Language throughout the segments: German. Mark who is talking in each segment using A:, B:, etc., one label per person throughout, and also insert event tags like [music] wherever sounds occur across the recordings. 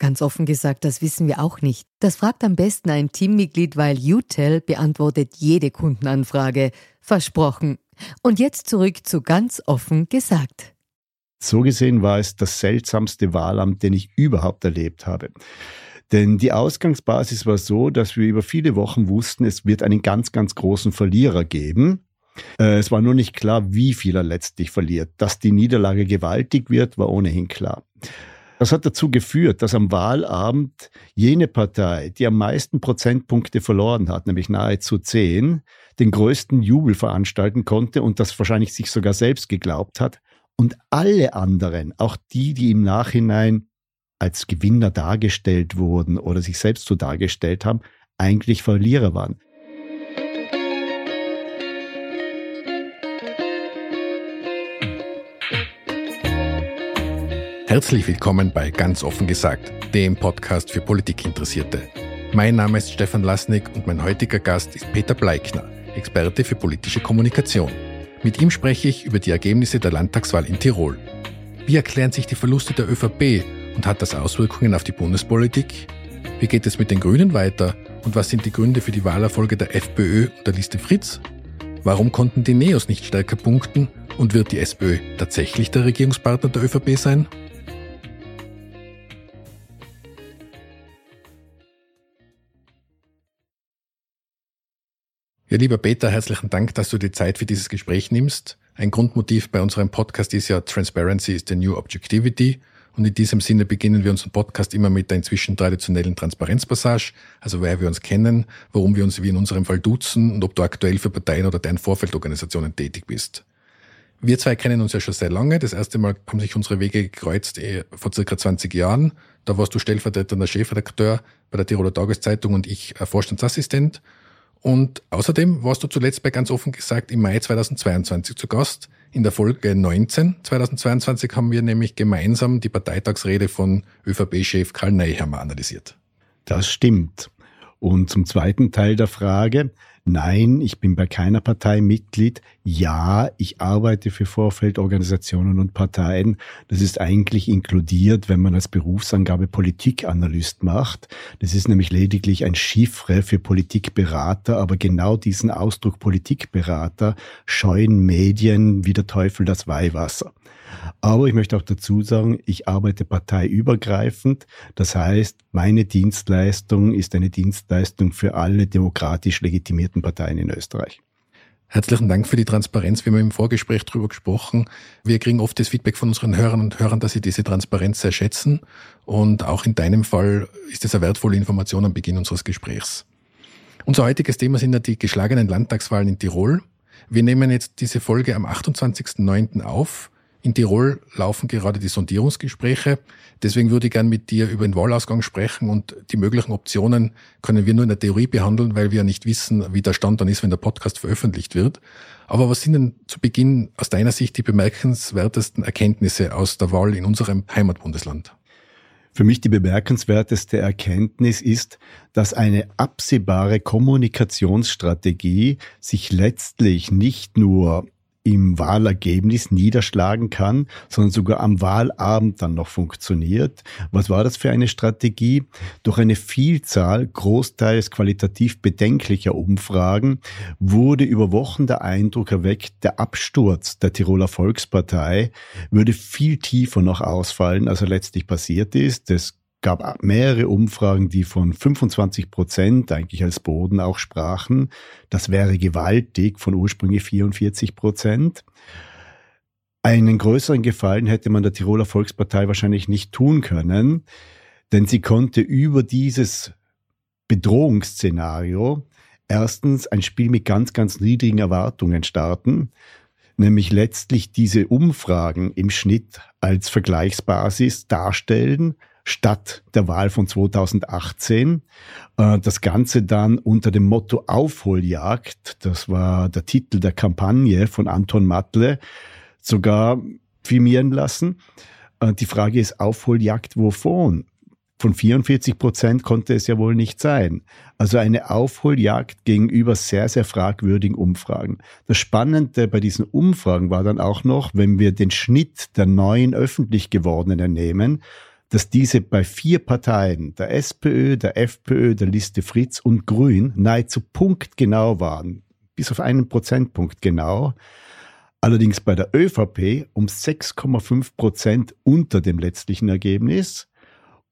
A: Ganz offen gesagt, das wissen wir auch nicht. Das fragt am besten ein Teammitglied, weil UTEL beantwortet jede Kundenanfrage. Versprochen. Und jetzt zurück zu ganz offen gesagt.
B: So gesehen war es das seltsamste Wahlamt, den ich überhaupt erlebt habe. Denn die Ausgangsbasis war so, dass wir über viele Wochen wussten, es wird einen ganz, ganz großen Verlierer geben. Äh, es war nur nicht klar, wie viel er letztlich verliert. Dass die Niederlage gewaltig wird, war ohnehin klar. Das hat dazu geführt, dass am Wahlabend jene Partei, die am meisten Prozentpunkte verloren hat, nämlich nahezu zehn, den größten Jubel veranstalten konnte und das wahrscheinlich sich sogar selbst geglaubt hat. Und alle anderen, auch die, die im Nachhinein als Gewinner dargestellt wurden oder sich selbst so dargestellt haben, eigentlich Verlierer waren.
C: Herzlich willkommen bei Ganz offen gesagt, dem Podcast für Politikinteressierte. Mein Name ist Stefan Lasnik und mein heutiger Gast ist Peter Bleikner, Experte für politische Kommunikation. Mit ihm spreche ich über die Ergebnisse der Landtagswahl in Tirol. Wie erklären sich die Verluste der ÖVP und hat das Auswirkungen auf die Bundespolitik? Wie geht es mit den Grünen weiter und was sind die Gründe für die Wahlerfolge der FPÖ und der Liste Fritz? Warum konnten die Neos nicht stärker punkten und wird die SPÖ tatsächlich der Regierungspartner der ÖVP sein? Ja, lieber Peter, herzlichen Dank, dass du die Zeit für dieses Gespräch nimmst. Ein Grundmotiv bei unserem Podcast ist ja Transparency is the new objectivity. Und in diesem Sinne beginnen wir unseren Podcast immer mit der inzwischen traditionellen Transparenzpassage, also wer wir uns kennen, warum wir uns wie in unserem Fall duzen und ob du aktuell für Parteien oder deren Vorfeldorganisationen tätig bist. Wir zwei kennen uns ja schon sehr lange. Das erste Mal haben sich unsere Wege gekreuzt eh, vor circa 20 Jahren. Da warst du stellvertretender Chefredakteur bei der Tiroler Tageszeitung und ich Vorstandsassistent. Und außerdem warst du zuletzt bei ganz offen gesagt im Mai 2022 zu Gast. In der Folge 19 2022 haben wir nämlich gemeinsam die Parteitagsrede von ÖVP-Chef Karl Neiheimer analysiert.
B: Das stimmt. Und zum zweiten Teil der Frage, Nein, ich bin bei keiner Partei Mitglied. Ja, ich arbeite für Vorfeldorganisationen und Parteien. Das ist eigentlich inkludiert, wenn man als Berufsangabe Politikanalyst macht. Das ist nämlich lediglich ein Chiffre für Politikberater, aber genau diesen Ausdruck Politikberater scheuen Medien wie der Teufel das Weihwasser. Aber ich möchte auch dazu sagen, ich arbeite parteiübergreifend. Das heißt, meine Dienstleistung ist eine Dienstleistung für alle demokratisch legitimierten Parteien in Österreich.
C: Herzlichen Dank für die Transparenz. Wir haben im Vorgespräch darüber gesprochen. Wir kriegen oft das Feedback von unseren Hörern und Hörern, dass sie diese Transparenz sehr schätzen. Und auch in deinem Fall ist es eine wertvolle Information am Beginn unseres Gesprächs. Unser heutiges Thema sind ja die geschlagenen Landtagswahlen in Tirol. Wir nehmen jetzt diese Folge am 28.09. auf. In Tirol laufen gerade die Sondierungsgespräche. Deswegen würde ich gern mit dir über den Wahlausgang sprechen und die möglichen Optionen können wir nur in der Theorie behandeln, weil wir ja nicht wissen, wie der Stand dann ist, wenn der Podcast veröffentlicht wird. Aber was sind denn zu Beginn aus deiner Sicht die bemerkenswertesten Erkenntnisse aus der Wahl in unserem Heimatbundesland?
B: Für mich die bemerkenswerteste Erkenntnis ist, dass eine absehbare Kommunikationsstrategie sich letztlich nicht nur im Wahlergebnis niederschlagen kann, sondern sogar am Wahlabend dann noch funktioniert. Was war das für eine Strategie? Durch eine Vielzahl, großteils qualitativ bedenklicher Umfragen, wurde über Wochen der Eindruck erweckt, der Absturz der Tiroler Volkspartei würde viel tiefer noch ausfallen, als er letztlich passiert ist. Das gab mehrere Umfragen, die von 25 Prozent eigentlich als Boden auch sprachen. Das wäre gewaltig von ursprünglich 44 Prozent. Einen größeren Gefallen hätte man der Tiroler Volkspartei wahrscheinlich nicht tun können, denn sie konnte über dieses Bedrohungsszenario erstens ein Spiel mit ganz, ganz niedrigen Erwartungen starten, nämlich letztlich diese Umfragen im Schnitt als Vergleichsbasis darstellen, statt der Wahl von 2018. Äh, das Ganze dann unter dem Motto Aufholjagd, das war der Titel der Kampagne von Anton Matle, sogar firmieren lassen. Äh, die Frage ist Aufholjagd wovon? Von 44 Prozent konnte es ja wohl nicht sein. Also eine Aufholjagd gegenüber sehr, sehr fragwürdigen Umfragen. Das Spannende bei diesen Umfragen war dann auch noch, wenn wir den Schnitt der neuen öffentlich gewordenen nehmen, dass diese bei vier Parteien, der SPÖ, der FPÖ, der Liste Fritz und Grün, nahezu punktgenau waren. Bis auf einen Prozentpunkt genau. Allerdings bei der ÖVP um 6,5 Prozent unter dem letztlichen Ergebnis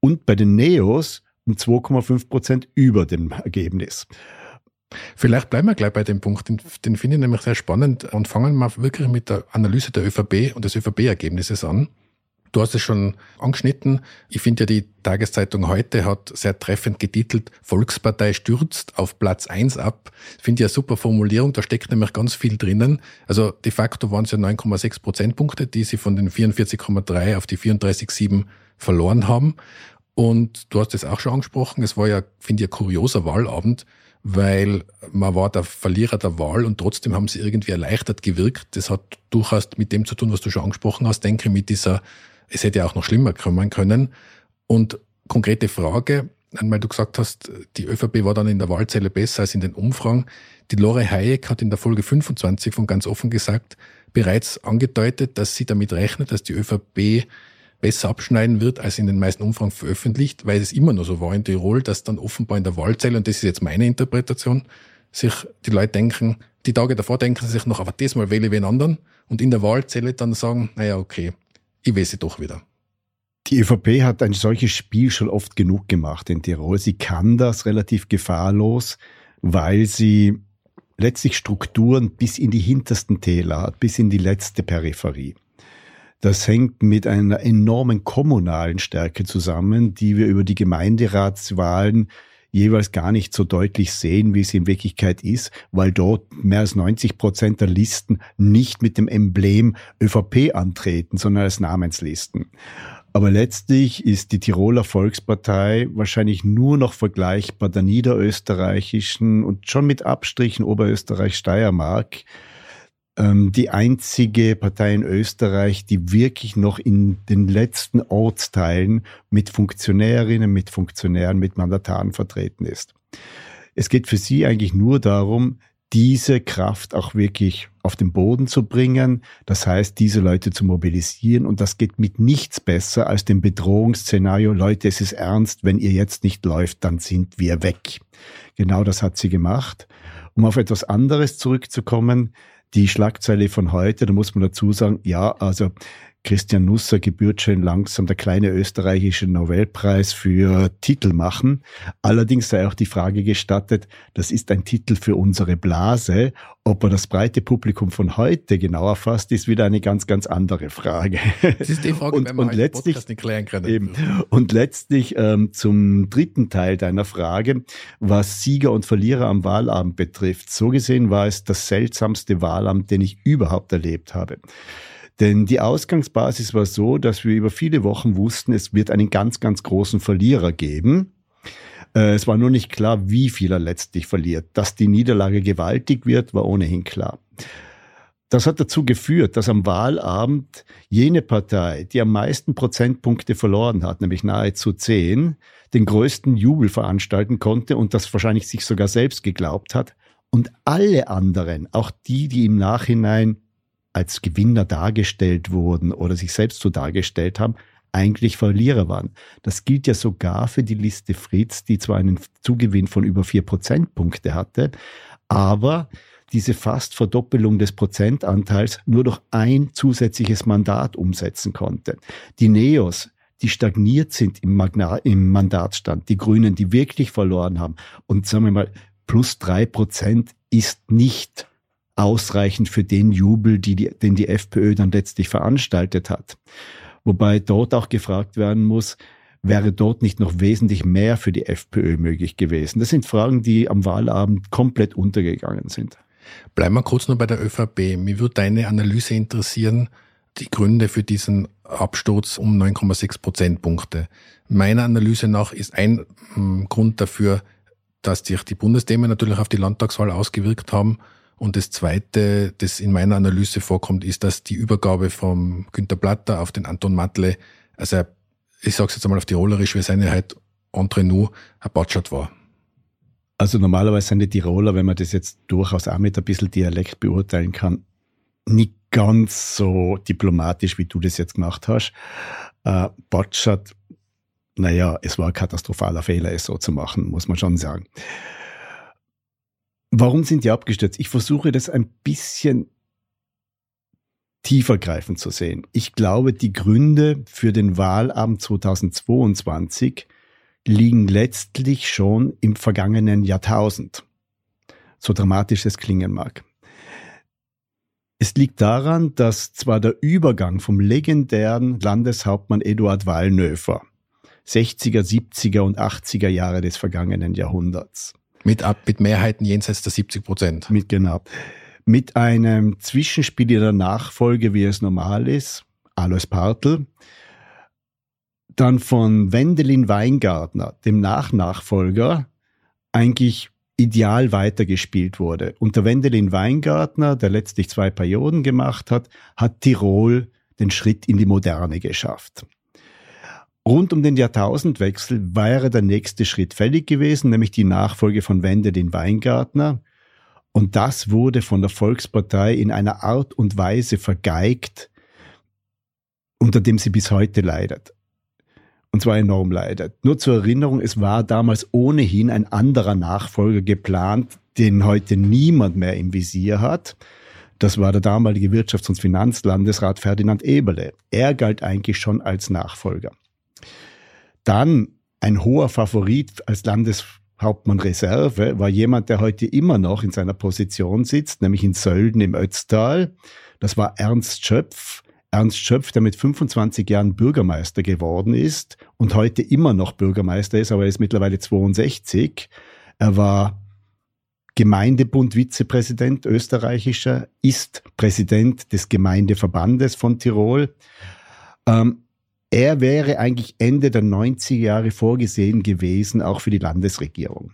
B: und bei den Neos um 2,5 Prozent über dem Ergebnis.
C: Vielleicht bleiben wir gleich bei dem Punkt, den, den finde ich nämlich sehr spannend und fangen wir wirklich mit der Analyse der ÖVP und des ÖVP-Ergebnisses an. Du hast es schon angeschnitten. Ich finde ja, die Tageszeitung heute hat sehr treffend getitelt, Volkspartei stürzt auf Platz eins ab. Finde ich eine super Formulierung, da steckt nämlich ganz viel drinnen. Also de facto waren es ja 9,6 Prozentpunkte, die sie von den 44,3 auf die 34,7 verloren haben. Und du hast es auch schon angesprochen, es war ja, finde ich, ein kurioser Wahlabend, weil man war der Verlierer der Wahl und trotzdem haben sie irgendwie erleichtert gewirkt. Das hat durchaus mit dem zu tun, was du schon angesprochen hast, denke mit dieser es hätte ja auch noch schlimmer kommen können. Und konkrete Frage, weil du gesagt hast, die ÖVP war dann in der Wahlzelle besser als in den Umfragen. Die Lore Hayek hat in der Folge 25 von ganz offen gesagt, bereits angedeutet, dass sie damit rechnet, dass die ÖVP besser abschneiden wird, als in den meisten Umfragen veröffentlicht, weil es immer nur so war in Tirol, dass dann offenbar in der Wahlzelle, und das ist jetzt meine Interpretation, sich die Leute denken, die Tage davor denken sie sich noch, aber diesmal wähle ich wen anderen, und in der Wahlzelle dann sagen, naja, okay, sie doch wieder.
B: Die ÖVP hat ein solches Spiel schon oft genug gemacht in Tirol. Sie kann das relativ gefahrlos, weil sie letztlich Strukturen bis in die hintersten Täler hat, bis in die letzte Peripherie. Das hängt mit einer enormen kommunalen Stärke zusammen, die wir über die Gemeinderatswahlen jeweils gar nicht so deutlich sehen, wie es in Wirklichkeit ist, weil dort mehr als 90 Prozent der Listen nicht mit dem Emblem ÖVP antreten, sondern als Namenslisten. Aber letztlich ist die Tiroler Volkspartei wahrscheinlich nur noch vergleichbar der niederösterreichischen und schon mit Abstrichen Oberösterreich-Steiermark ähm, die einzige Partei in Österreich, die wirklich noch in den letzten Ortsteilen mit Funktionärinnen, mit Funktionären, mit Mandataren vertreten ist. Es geht für sie eigentlich nur darum, diese Kraft auch wirklich auf den Boden zu bringen. Das heißt, diese Leute zu mobilisieren. Und das geht mit nichts besser als dem Bedrohungsszenario. Leute, es ist ernst. Wenn ihr jetzt nicht läuft, dann sind wir weg. Genau das hat sie gemacht. Um auf etwas anderes zurückzukommen, die Schlagzeile von heute, da muss man dazu sagen, ja, also Christian Nusser gebührt schon langsam der kleine österreichische Nobelpreis für Titel machen. Allerdings sei auch die Frage gestattet, das ist ein Titel für unsere Blase. Ob er das breite Publikum von heute genauer fasst, ist wieder eine ganz, ganz andere Frage.
C: Das ist die Frage,
B: und, wenn man und letztlich, Podcast nicht klären können. Eben. Und letztlich ähm, zum dritten Teil deiner Frage, was Sieger und Verlierer am Wahlabend betrifft. So gesehen war es das seltsamste Wahlamt, den ich überhaupt erlebt habe. Denn die Ausgangsbasis war so, dass wir über viele Wochen wussten, es wird einen ganz, ganz großen Verlierer geben. Äh, es war nur nicht klar, wie viel er letztlich verliert. Dass die Niederlage gewaltig wird, war ohnehin klar. Das hat dazu geführt, dass am Wahlabend jene Partei, die am meisten Prozentpunkte verloren hat, nämlich nahezu zehn, den größten Jubel veranstalten konnte und das wahrscheinlich sich sogar selbst geglaubt hat. Und alle anderen, auch die, die im Nachhinein als Gewinner dargestellt wurden oder sich selbst so dargestellt haben, eigentlich Verlierer waren. Das gilt ja sogar für die Liste Fritz, die zwar einen Zugewinn von über vier Prozentpunkte hatte, aber diese fast Verdoppelung des Prozentanteils nur durch ein zusätzliches Mandat umsetzen konnte. Die Neos, die stagniert sind im, Magna im Mandatsstand, die Grünen, die wirklich verloren haben und sagen wir mal, plus drei Prozent ist nicht ausreichend für den Jubel, die, die, den die FPÖ dann letztlich veranstaltet hat. Wobei dort auch gefragt werden muss, wäre dort nicht noch wesentlich mehr für die FPÖ möglich gewesen? Das sind Fragen, die am Wahlabend komplett untergegangen sind.
C: Bleiben wir kurz nur bei der ÖVP. Mir würde deine Analyse interessieren, die Gründe für diesen Absturz um 9,6 Prozentpunkte. Meiner Analyse nach ist ein hm, Grund dafür, dass sich die Bundesthemen natürlich auf die Landtagswahl ausgewirkt haben. Und das Zweite, das in meiner Analyse vorkommt, ist, dass die Übergabe vom Günter Platter auf den Anton Matle, also ich sage es jetzt einmal auf Tirolerisch, wir sind ja halt entre nous, ein Batschat war.
B: Also normalerweise sind die Tiroler, wenn man das jetzt durchaus auch mit ein bisschen Dialekt beurteilen kann, nicht ganz so diplomatisch, wie du das jetzt gemacht hast. Äh, Batschat, naja, es war ein katastrophaler Fehler, es so zu machen, muss man schon sagen. Warum sind die abgestürzt? Ich versuche das ein bisschen tiefergreifend zu sehen. Ich glaube, die Gründe für den Wahlabend 2022 liegen letztlich schon im vergangenen Jahrtausend. So dramatisch es klingen mag. Es liegt daran, dass zwar der Übergang vom legendären Landeshauptmann Eduard Wallnöfer 60er, 70er und 80er Jahre des vergangenen Jahrhunderts.
C: Mit, mit Mehrheiten jenseits der 70 Prozent.
B: Mit, genau mit einem Zwischenspiel in der Nachfolge, wie es normal ist, Alois Partl, dann von Wendelin Weingartner, dem Nachnachfolger, eigentlich ideal weitergespielt wurde. Unter Wendelin Weingartner, der letztlich zwei Perioden gemacht hat, hat Tirol den Schritt in die Moderne geschafft. Rund um den Jahrtausendwechsel wäre der nächste Schritt fällig gewesen, nämlich die Nachfolge von Wendelin Weingartner. Und das wurde von der Volkspartei in einer Art und Weise vergeigt, unter dem sie bis heute leidet. Und zwar enorm leidet. Nur zur Erinnerung, es war damals ohnehin ein anderer Nachfolger geplant, den heute niemand mehr im Visier hat. Das war der damalige Wirtschafts- und Finanzlandesrat Ferdinand Eberle. Er galt eigentlich schon als Nachfolger. Dann ein hoher Favorit als Landes Hauptmann Reserve war jemand, der heute immer noch in seiner Position sitzt, nämlich in Sölden im Ötztal. Das war Ernst Schöpf. Ernst Schöpf, der mit 25 Jahren Bürgermeister geworden ist und heute immer noch Bürgermeister ist, aber er ist mittlerweile 62. Er war Gemeindebund-Vizepräsident österreichischer, ist Präsident des Gemeindeverbandes von Tirol. Ähm, er wäre eigentlich Ende der 90er Jahre vorgesehen gewesen, auch für die Landesregierung.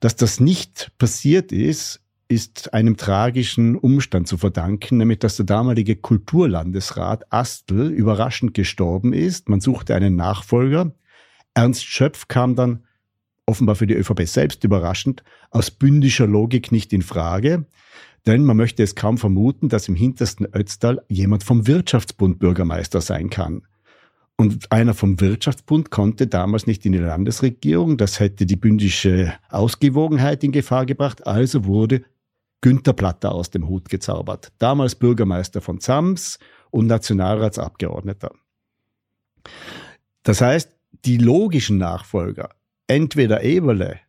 B: Dass das nicht passiert ist, ist einem tragischen Umstand zu verdanken, nämlich dass der damalige Kulturlandesrat Astl überraschend gestorben ist. Man suchte einen Nachfolger. Ernst Schöpf kam dann offenbar für die ÖVP selbst überraschend aus bündischer Logik nicht in Frage. Denn man möchte es kaum vermuten, dass im hintersten Ötztal jemand vom Wirtschaftsbund Bürgermeister sein kann. Und einer vom Wirtschaftsbund konnte damals nicht in die Landesregierung. Das hätte die bündische Ausgewogenheit in Gefahr gebracht. Also wurde Günter Platter aus dem Hut gezaubert. Damals Bürgermeister von Zams und Nationalratsabgeordneter. Das heißt, die logischen Nachfolger, entweder Eberle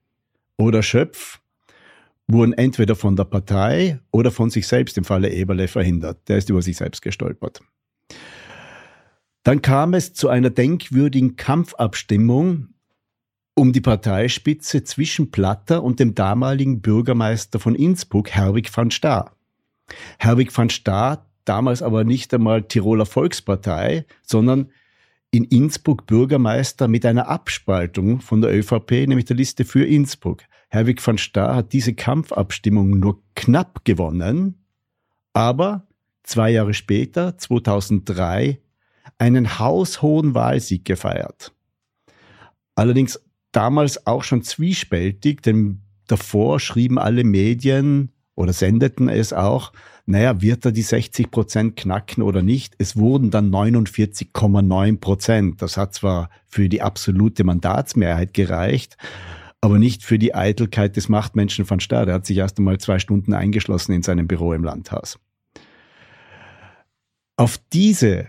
B: oder Schöpf, wurden entweder von der Partei oder von sich selbst im Falle Eberle verhindert. Der ist über sich selbst gestolpert. Dann kam es zu einer denkwürdigen Kampfabstimmung um die Parteispitze zwischen Platter und dem damaligen Bürgermeister von Innsbruck, Herwig van Staar. Herwig van Staar, damals aber nicht einmal Tiroler Volkspartei, sondern in Innsbruck Bürgermeister mit einer Abspaltung von der ÖVP, nämlich der Liste für Innsbruck. Herwig van Staar hat diese Kampfabstimmung nur knapp gewonnen, aber zwei Jahre später, 2003, einen haushohen Wahlsieg gefeiert. Allerdings damals auch schon zwiespältig, denn davor schrieben alle Medien oder sendeten es auch, naja, wird er die 60 Prozent knacken oder nicht? Es wurden dann 49,9 Prozent. Das hat zwar für die absolute Mandatsmehrheit gereicht, aber nicht für die Eitelkeit des Machtmenschen von Staat. Er hat sich erst einmal zwei Stunden eingeschlossen in seinem Büro im Landhaus. Auf diese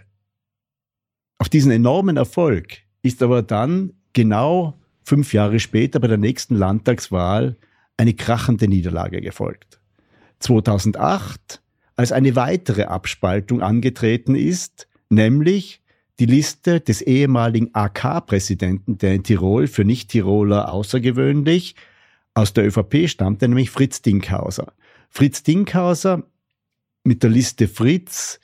B: auf diesen enormen Erfolg ist aber dann genau fünf Jahre später bei der nächsten Landtagswahl eine krachende Niederlage gefolgt. 2008 als eine weitere Abspaltung angetreten ist, nämlich die Liste des ehemaligen AK-Präsidenten, der in Tirol für Nicht-Tiroler außergewöhnlich aus der ÖVP stammte, nämlich Fritz Dinkhauser. Fritz Dinkhauser mit der Liste Fritz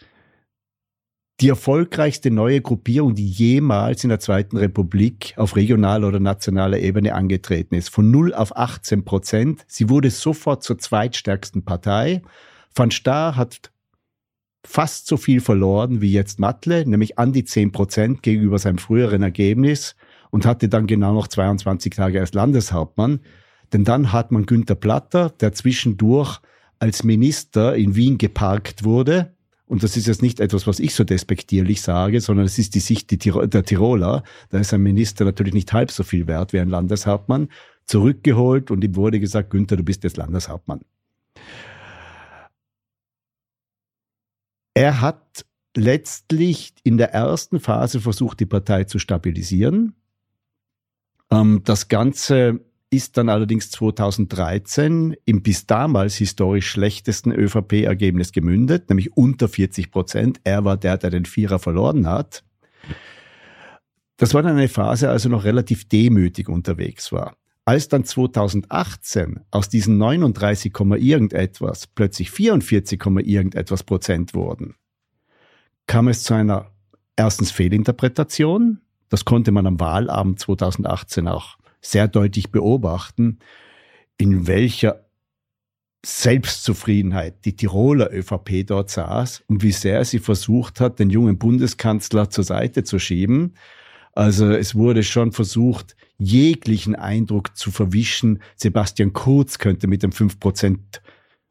B: die erfolgreichste neue Gruppierung, die jemals in der Zweiten Republik auf regionaler oder nationaler Ebene angetreten ist. Von 0 auf 18 Prozent. Sie wurde sofort zur zweitstärksten Partei. Van Staar hat fast so viel verloren wie jetzt Matle, nämlich an die 10 Prozent gegenüber seinem früheren Ergebnis und hatte dann genau noch 22 Tage als Landeshauptmann. Denn dann hat man Günter Platter, der zwischendurch als Minister in Wien geparkt wurde. Und das ist jetzt nicht etwas, was ich so despektierlich sage, sondern es ist die Sicht der Tiroler. Da ist ein Minister natürlich nicht halb so viel wert wie ein Landeshauptmann. Zurückgeholt und ihm wurde gesagt, Günther, du bist jetzt Landeshauptmann. Er hat letztlich in der ersten Phase versucht, die Partei zu stabilisieren. Ähm, das Ganze ist dann allerdings 2013 im bis damals historisch schlechtesten ÖVP-Ergebnis gemündet, nämlich unter 40 Prozent. Er war der, der den Vierer verloren hat. Das war dann eine Phase, als er noch relativ demütig unterwegs war. Als dann 2018 aus diesen 39, irgendetwas plötzlich 44, irgendetwas Prozent wurden, kam es zu einer erstens Fehlinterpretation. Das konnte man am Wahlabend 2018 auch sehr deutlich beobachten, in welcher Selbstzufriedenheit die Tiroler ÖVP dort saß und wie sehr sie versucht hat, den jungen Bundeskanzler zur Seite zu schieben. Also es wurde schon versucht, jeglichen Eindruck zu verwischen, Sebastian Kurz könnte mit dem 5%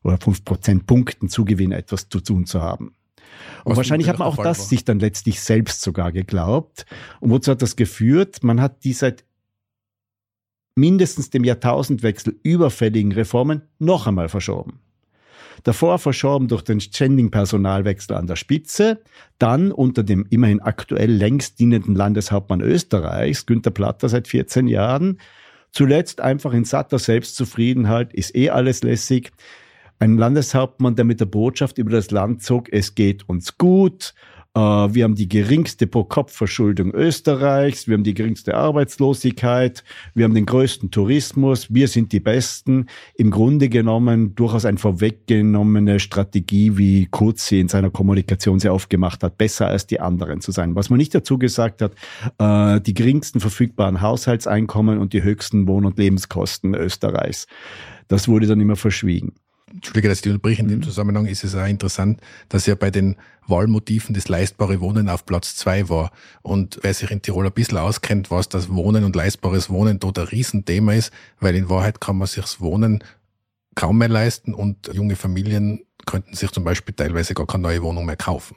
B: oder 5% Punkten Zugewinn etwas zu tun zu haben. Und Was wahrscheinlich hat man auch das war. sich dann letztlich selbst sogar geglaubt. Und wozu hat das geführt? Man hat die seit mindestens dem Jahrtausendwechsel überfälligen Reformen noch einmal verschoben. Davor verschoben durch den ständigen Personalwechsel an der Spitze, dann unter dem immerhin aktuell längst dienenden Landeshauptmann Österreichs, Günter Platter seit 14 Jahren, zuletzt einfach in satter Selbstzufriedenheit, ist eh alles lässig. Ein Landeshauptmann, der mit der Botschaft über das Land zog, es geht uns gut, wir haben die geringste Pro-Kopf-Verschuldung Österreichs. Wir haben die geringste Arbeitslosigkeit. Wir haben den größten Tourismus. Wir sind die Besten. Im Grunde genommen durchaus eine vorweggenommene Strategie, wie Kurz sie in seiner Kommunikation sehr oft gemacht hat, besser als die anderen zu sein. Was man nicht dazu gesagt hat, äh, die geringsten verfügbaren Haushaltseinkommen und die höchsten Wohn- und Lebenskosten Österreichs. Das wurde dann immer verschwiegen.
C: Entschuldige, dass ich unterbreche. In dem mhm. Zusammenhang ist es auch interessant, dass ja bei den Wahlmotiven das leistbare Wohnen auf Platz zwei war. Und wer sich in Tirol ein bisschen auskennt, weiß, dass Wohnen und leistbares Wohnen dort ein Riesenthema ist, weil in Wahrheit kann man sich's Wohnen kaum mehr leisten und junge Familien könnten sich zum Beispiel teilweise gar keine neue Wohnung mehr kaufen.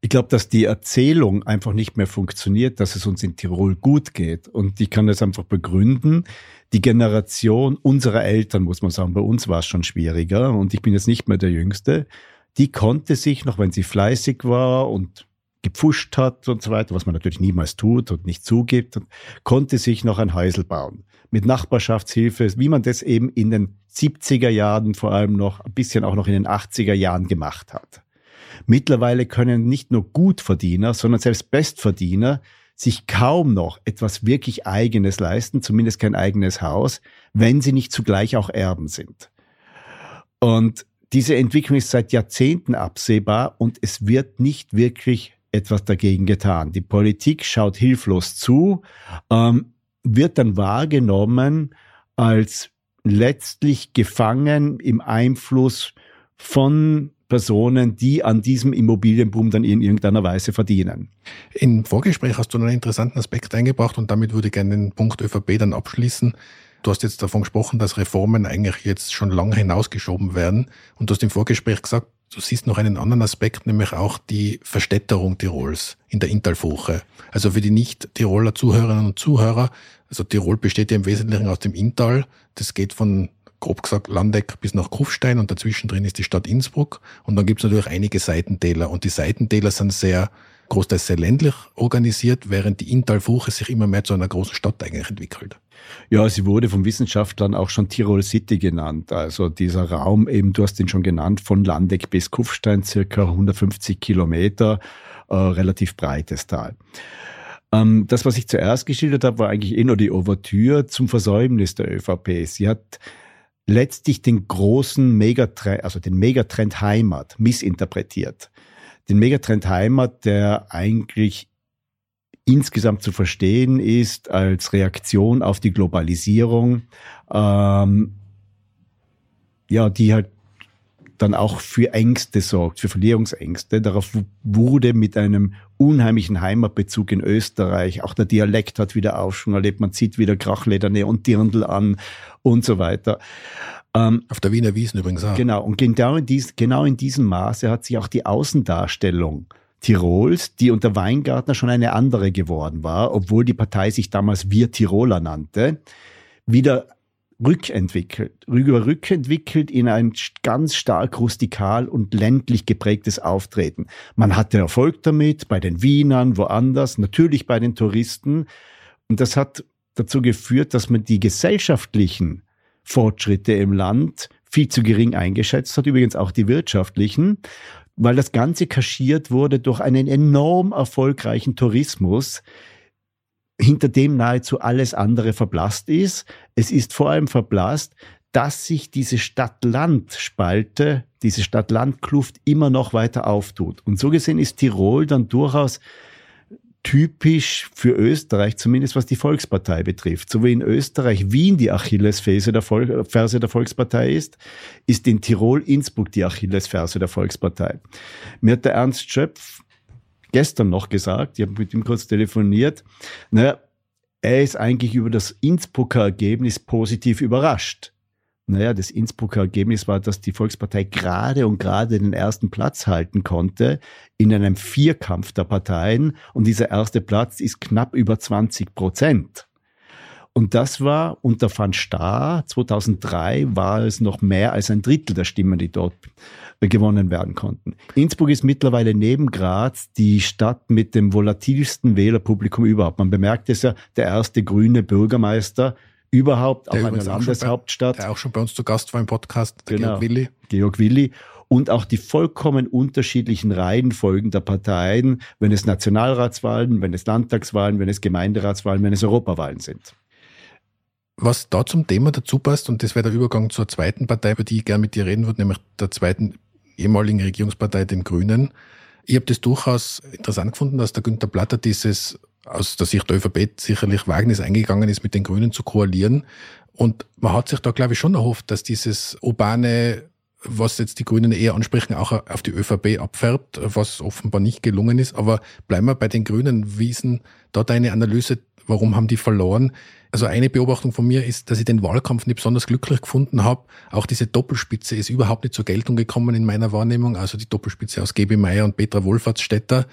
B: Ich glaube, dass die Erzählung einfach nicht mehr funktioniert, dass es uns in Tirol gut geht. Und ich kann das einfach begründen. Die Generation unserer Eltern, muss man sagen, bei uns war es schon schwieriger und ich bin jetzt nicht mehr der Jüngste, die konnte sich, noch wenn sie fleißig war und gepfuscht hat und so weiter, was man natürlich niemals tut und nicht zugibt, konnte sich noch ein Häusel bauen. Mit Nachbarschaftshilfe, wie man das eben in den 70er Jahren vor allem noch, ein bisschen auch noch in den 80er Jahren gemacht hat. Mittlerweile können nicht nur Gutverdiener, sondern selbst Bestverdiener sich kaum noch etwas wirklich Eigenes leisten, zumindest kein eigenes Haus, wenn sie nicht zugleich auch Erben sind. Und diese Entwicklung ist seit Jahrzehnten absehbar und es wird nicht wirklich etwas dagegen getan. Die Politik schaut hilflos zu, ähm, wird dann wahrgenommen als letztlich gefangen im Einfluss von Personen, die an diesem Immobilienboom dann in irgendeiner Weise verdienen.
C: Im Vorgespräch hast du einen interessanten Aspekt eingebracht und damit würde ich gerne den Punkt ÖVP dann abschließen. Du hast jetzt davon gesprochen, dass Reformen eigentlich jetzt schon lange hinausgeschoben werden und du hast im Vorgespräch gesagt, du siehst noch einen anderen Aspekt, nämlich auch die Verstädterung Tirols in der Inntalfurche. Also für die Nicht-Tiroler Zuhörerinnen und Zuhörer, also Tirol besteht ja im Wesentlichen aus dem Inntal. Das geht von grob gesagt Landeck bis nach Kufstein und dazwischen drin ist die Stadt Innsbruck. Und dann gibt es natürlich einige Seitentäler. Und die Seitentäler sind sehr großteils sehr ländlich organisiert, während die Inntalfuche sich immer mehr zu einer großen Stadt eigentlich entwickelt.
B: Ja, sie wurde von Wissenschaftlern auch schon Tirol City genannt. Also dieser Raum eben, du hast ihn schon genannt, von Landeck bis Kufstein, circa 150 Kilometer, äh, relativ breites Tal. Ähm, das, was ich zuerst geschildert habe, war eigentlich eh nur die Ouvertüre zum Versäumnis der ÖVP. Sie hat letztlich den großen Megatrend, also den Megatrend Heimat missinterpretiert. Den Megatrend Heimat, der eigentlich insgesamt zu verstehen ist als Reaktion auf die Globalisierung, ähm, ja, die halt dann auch für Ängste sorgt, für Verlierungsängste. Darauf wurde mit einem unheimlichen Heimatbezug in Österreich, auch der Dialekt hat wieder Aufschwung erlebt, man zieht wieder Krachlederne und Dirndl an und so weiter.
C: Ähm, Auf der Wiener Wiesen übrigens auch.
B: Genau, und genau in, dies, genau in diesem Maße hat sich auch die Außendarstellung Tirols, die unter Weingartner schon eine andere geworden war, obwohl die Partei sich damals Wir Tiroler nannte, wieder rückentwickelt, rüber rückentwickelt in ein ganz stark rustikal und ländlich geprägtes Auftreten. Man hatte Erfolg damit, bei den Wienern, woanders, natürlich bei den Touristen. Und das hat dazu geführt, dass man die gesellschaftlichen Fortschritte im Land viel zu gering eingeschätzt hat, übrigens auch die wirtschaftlichen, weil das Ganze kaschiert wurde durch einen enorm erfolgreichen Tourismus, hinter dem nahezu alles andere verblasst ist. Es ist vor allem verblasst, dass sich diese Stadt-Land-Spalte, diese Stadt-Land-Kluft immer noch weiter auftut. Und so gesehen ist Tirol dann durchaus typisch für Österreich, zumindest was die Volkspartei betrifft. So wie in Österreich Wien die Achillesferse der, Vol Ferse der Volkspartei ist, ist in Tirol Innsbruck die Achillesferse der Volkspartei. Mir hat der Ernst Schöpf gestern noch gesagt, ich habe mit ihm kurz telefoniert, naja, er ist eigentlich über das Innsbrucker Ergebnis positiv überrascht. Naja, das Innsbrucker Ergebnis war, dass die Volkspartei gerade und gerade den ersten Platz halten konnte in einem Vierkampf der Parteien. Und dieser erste Platz ist knapp über 20 Prozent. Und das war unter Van Staar 2003 war es noch mehr als ein Drittel der Stimmen, die dort gewonnen werden konnten. Innsbruck ist mittlerweile neben Graz die Stadt mit dem volatilsten Wählerpublikum überhaupt. Man bemerkt es ja, der erste grüne Bürgermeister überhaupt,
C: der auch eine Landeshauptstadt. Bei, der auch schon bei uns zu Gast war im Podcast,
B: genau, Georg Willi. Georg Willi. Und auch die vollkommen unterschiedlichen Reihenfolgen der Parteien, wenn es Nationalratswahlen, wenn es Landtagswahlen, wenn es Gemeinderatswahlen, wenn es Europawahlen sind.
C: Was da zum Thema dazu passt, und das wäre der Übergang zur zweiten Partei, über die ich gerne mit dir reden würde, nämlich der zweiten ehemaligen Regierungspartei, den Grünen. Ich habe das durchaus interessant gefunden, dass der Günther Platter dieses aus der Sicht der ÖVP sicherlich Wagnis eingegangen ist, mit den Grünen zu koalieren. Und man hat sich da, glaube ich, schon erhofft, dass dieses urbane, was jetzt die Grünen eher ansprechen, auch auf die ÖVP abfärbt, was offenbar nicht gelungen ist. Aber bleiben wir bei den Grünen. Wie ist denn da deine Analyse? Warum haben die verloren? Also eine Beobachtung von mir ist, dass ich den Wahlkampf nicht besonders glücklich gefunden habe. Auch diese Doppelspitze ist überhaupt nicht zur Geltung gekommen in meiner Wahrnehmung. Also die Doppelspitze aus GB Meyer und Petra Wohlfahrtsstädter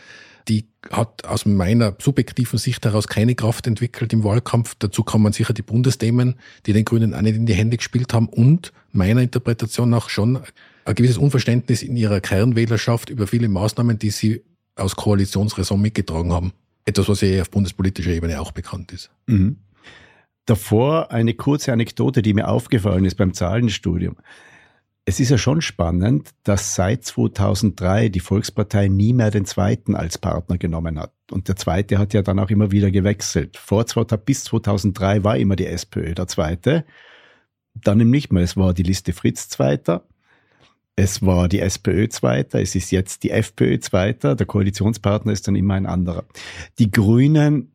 C: die hat aus meiner subjektiven Sicht heraus keine Kraft entwickelt im Wahlkampf. Dazu kommen sicher die Bundesthemen, die den Grünen auch nicht in die Hände gespielt haben und meiner Interpretation nach schon ein gewisses Unverständnis in ihrer Kernwählerschaft über viele Maßnahmen, die sie aus Koalitionsräson mitgetragen haben. Etwas, was ja auf bundespolitischer Ebene auch bekannt ist. Mhm.
B: Davor eine kurze Anekdote, die mir aufgefallen ist beim Zahlenstudium. Es ist ja schon spannend, dass seit 2003 die Volkspartei nie mehr den zweiten als Partner genommen hat. Und der zweite hat ja dann auch immer wieder gewechselt. Vor 2000, bis 2003 war immer die SPÖ der zweite. Dann eben nicht mehr. Es war die Liste Fritz zweiter. Es war die SPÖ zweiter. Es ist jetzt die FPÖ zweiter. Der Koalitionspartner ist dann immer ein anderer. Die Grünen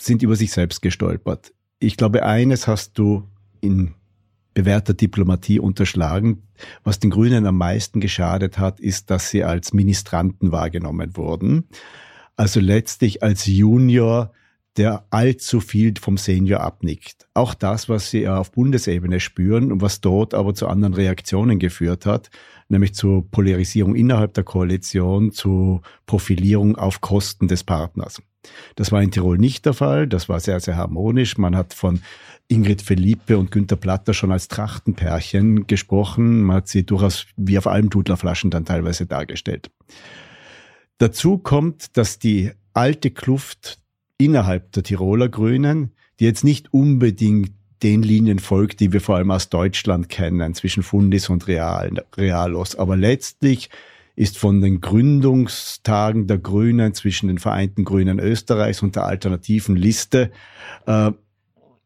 B: sind über sich selbst gestolpert. Ich glaube, eines hast du in bewährter Diplomatie unterschlagen. Was den Grünen am meisten geschadet hat, ist, dass sie als Ministranten wahrgenommen wurden. Also letztlich als Junior, der allzu viel vom Senior abnickt. Auch das, was sie auf Bundesebene spüren und was dort aber zu anderen Reaktionen geführt hat, nämlich zur Polarisierung innerhalb der Koalition, zu Profilierung auf Kosten des Partners. Das war in Tirol nicht der Fall. Das war sehr, sehr harmonisch. Man hat von Ingrid Felipe und Günter Platter schon als Dazu kommt, dass die alte Kluft innerhalb der Tiroler Grünen, die jetzt nicht unbedingt den Linien folgt, die wir vor allem aus Deutschland kennen, zwischen Fundis und Real, Realos. Aber letztlich ist von den Gründungstagen der Grünen zwischen den Vereinten Grünen Österreichs und der alternativen Liste äh,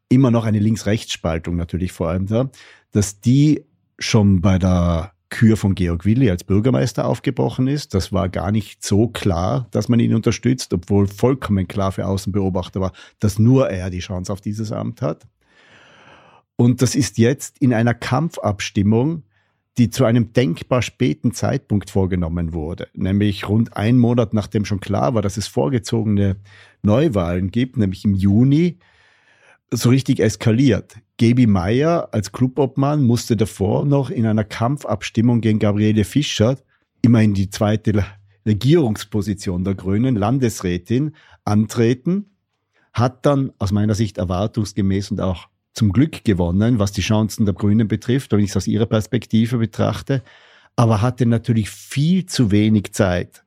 B: immer noch eine Links-Rechts-Spaltung natürlich vor allem da, dass die schon bei der Kür von Georg Willi als Bürgermeister aufgebrochen ist. Das war gar nicht so klar, dass man ihn unterstützt, obwohl vollkommen klar für Außenbeobachter war, dass nur er die Chance auf dieses Amt hat. Und das ist jetzt in einer Kampfabstimmung, die zu einem denkbar späten Zeitpunkt vorgenommen wurde, nämlich rund einen Monat nachdem schon klar war, dass es vorgezogene Neuwahlen gibt, nämlich im Juni, so richtig eskaliert. Gaby Meyer als Clubobmann musste davor noch in einer Kampfabstimmung gegen Gabriele Fischer, immerhin die zweite Regierungsposition der Grünen, Landesrätin, antreten, hat dann aus meiner Sicht erwartungsgemäß und auch zum Glück gewonnen, was die Chancen der Grünen betrifft, wenn ich es aus ihrer Perspektive betrachte, aber hatte natürlich viel zu wenig Zeit,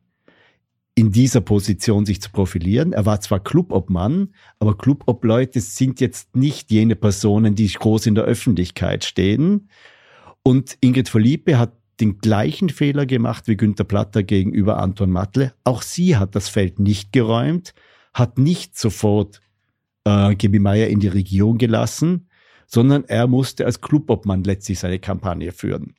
B: in dieser Position sich zu profilieren. Er war zwar Clubobmann, aber Clubobleute sind jetzt nicht jene Personen, die groß in der Öffentlichkeit stehen. Und Ingrid Verliebe hat den gleichen Fehler gemacht wie Günter Platter gegenüber Anton Matle. Auch sie hat das Feld nicht geräumt, hat nicht sofort äh, Gibi Meyer in die Regierung gelassen, sondern er musste als Clubobmann letztlich seine Kampagne führen.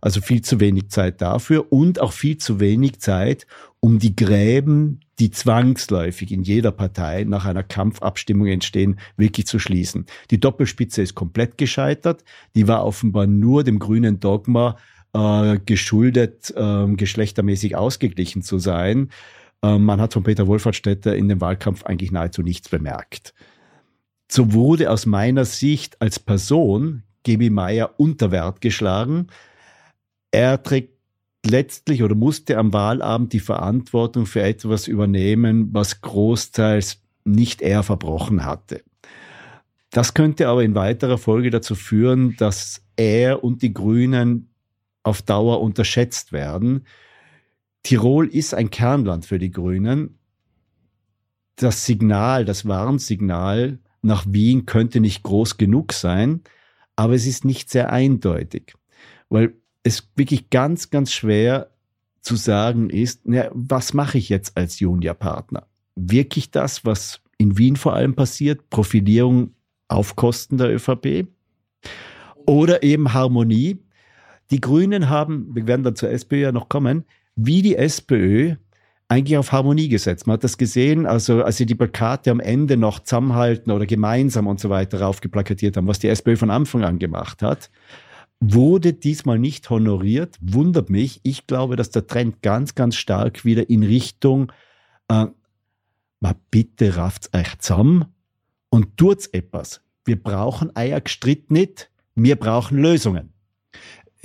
B: Also viel zu wenig Zeit dafür und auch viel zu wenig Zeit, um die Gräben, die zwangsläufig in jeder Partei nach einer Kampfabstimmung entstehen, wirklich zu schließen. Die Doppelspitze ist komplett gescheitert. Die war offenbar nur dem grünen Dogma äh, geschuldet, äh, geschlechtermäßig ausgeglichen zu sein. Äh, man hat von Peter Wohlfahrtsstädter in dem Wahlkampf eigentlich nahezu nichts bemerkt. So wurde aus meiner Sicht als Person Gebi Meyer unter Wert geschlagen. Er trägt letztlich oder musste am Wahlabend die Verantwortung für etwas übernehmen, was großteils nicht er verbrochen hatte. Das könnte aber in weiterer Folge dazu führen, dass er und die Grünen auf Dauer unterschätzt werden. Tirol ist ein Kernland für die Grünen. Das Signal, das Warnsignal nach Wien könnte nicht groß genug sein, aber es ist nicht sehr eindeutig, weil es wirklich ganz, ganz schwer zu sagen ist, na, was mache ich jetzt als Juniorpartner? Wirklich das, was in Wien vor allem passiert, Profilierung auf Kosten der ÖVP oder eben Harmonie. Die Grünen haben, wir werden dann zur SPÖ ja noch kommen, wie die SPÖ eigentlich auf Harmonie gesetzt. Man hat das gesehen, also als sie die Plakate am Ende noch zusammenhalten oder gemeinsam und so weiter raufgeplakatiert haben, was die SPÖ von Anfang an gemacht hat, wurde diesmal nicht honoriert. Wundert mich. Ich glaube, dass der Trend ganz, ganz stark wieder in Richtung, äh, mal bitte rafft's euch zusammen und tut's etwas. Wir brauchen Eier gestritt nicht, wir brauchen Lösungen.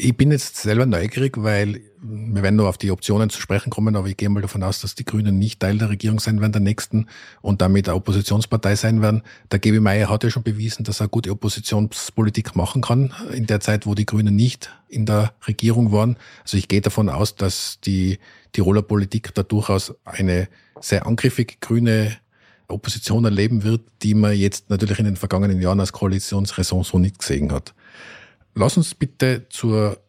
C: Ich bin jetzt selber neugierig, weil wir werden nur auf die Optionen zu sprechen kommen, aber ich gehe mal davon aus, dass die Grünen nicht Teil der Regierung sein werden, der nächsten, und damit eine Oppositionspartei sein werden. Der Gebi Meyer hat ja schon bewiesen, dass er gute Oppositionspolitik machen kann, in der Zeit, wo die Grünen nicht in der Regierung waren. Also ich gehe davon aus, dass die Tiroler Politik da durchaus eine sehr angriffige grüne Opposition erleben wird, die man jetzt natürlich in den vergangenen Jahren als Koalitionsraison so nicht gesehen hat. Lass uns bitte zur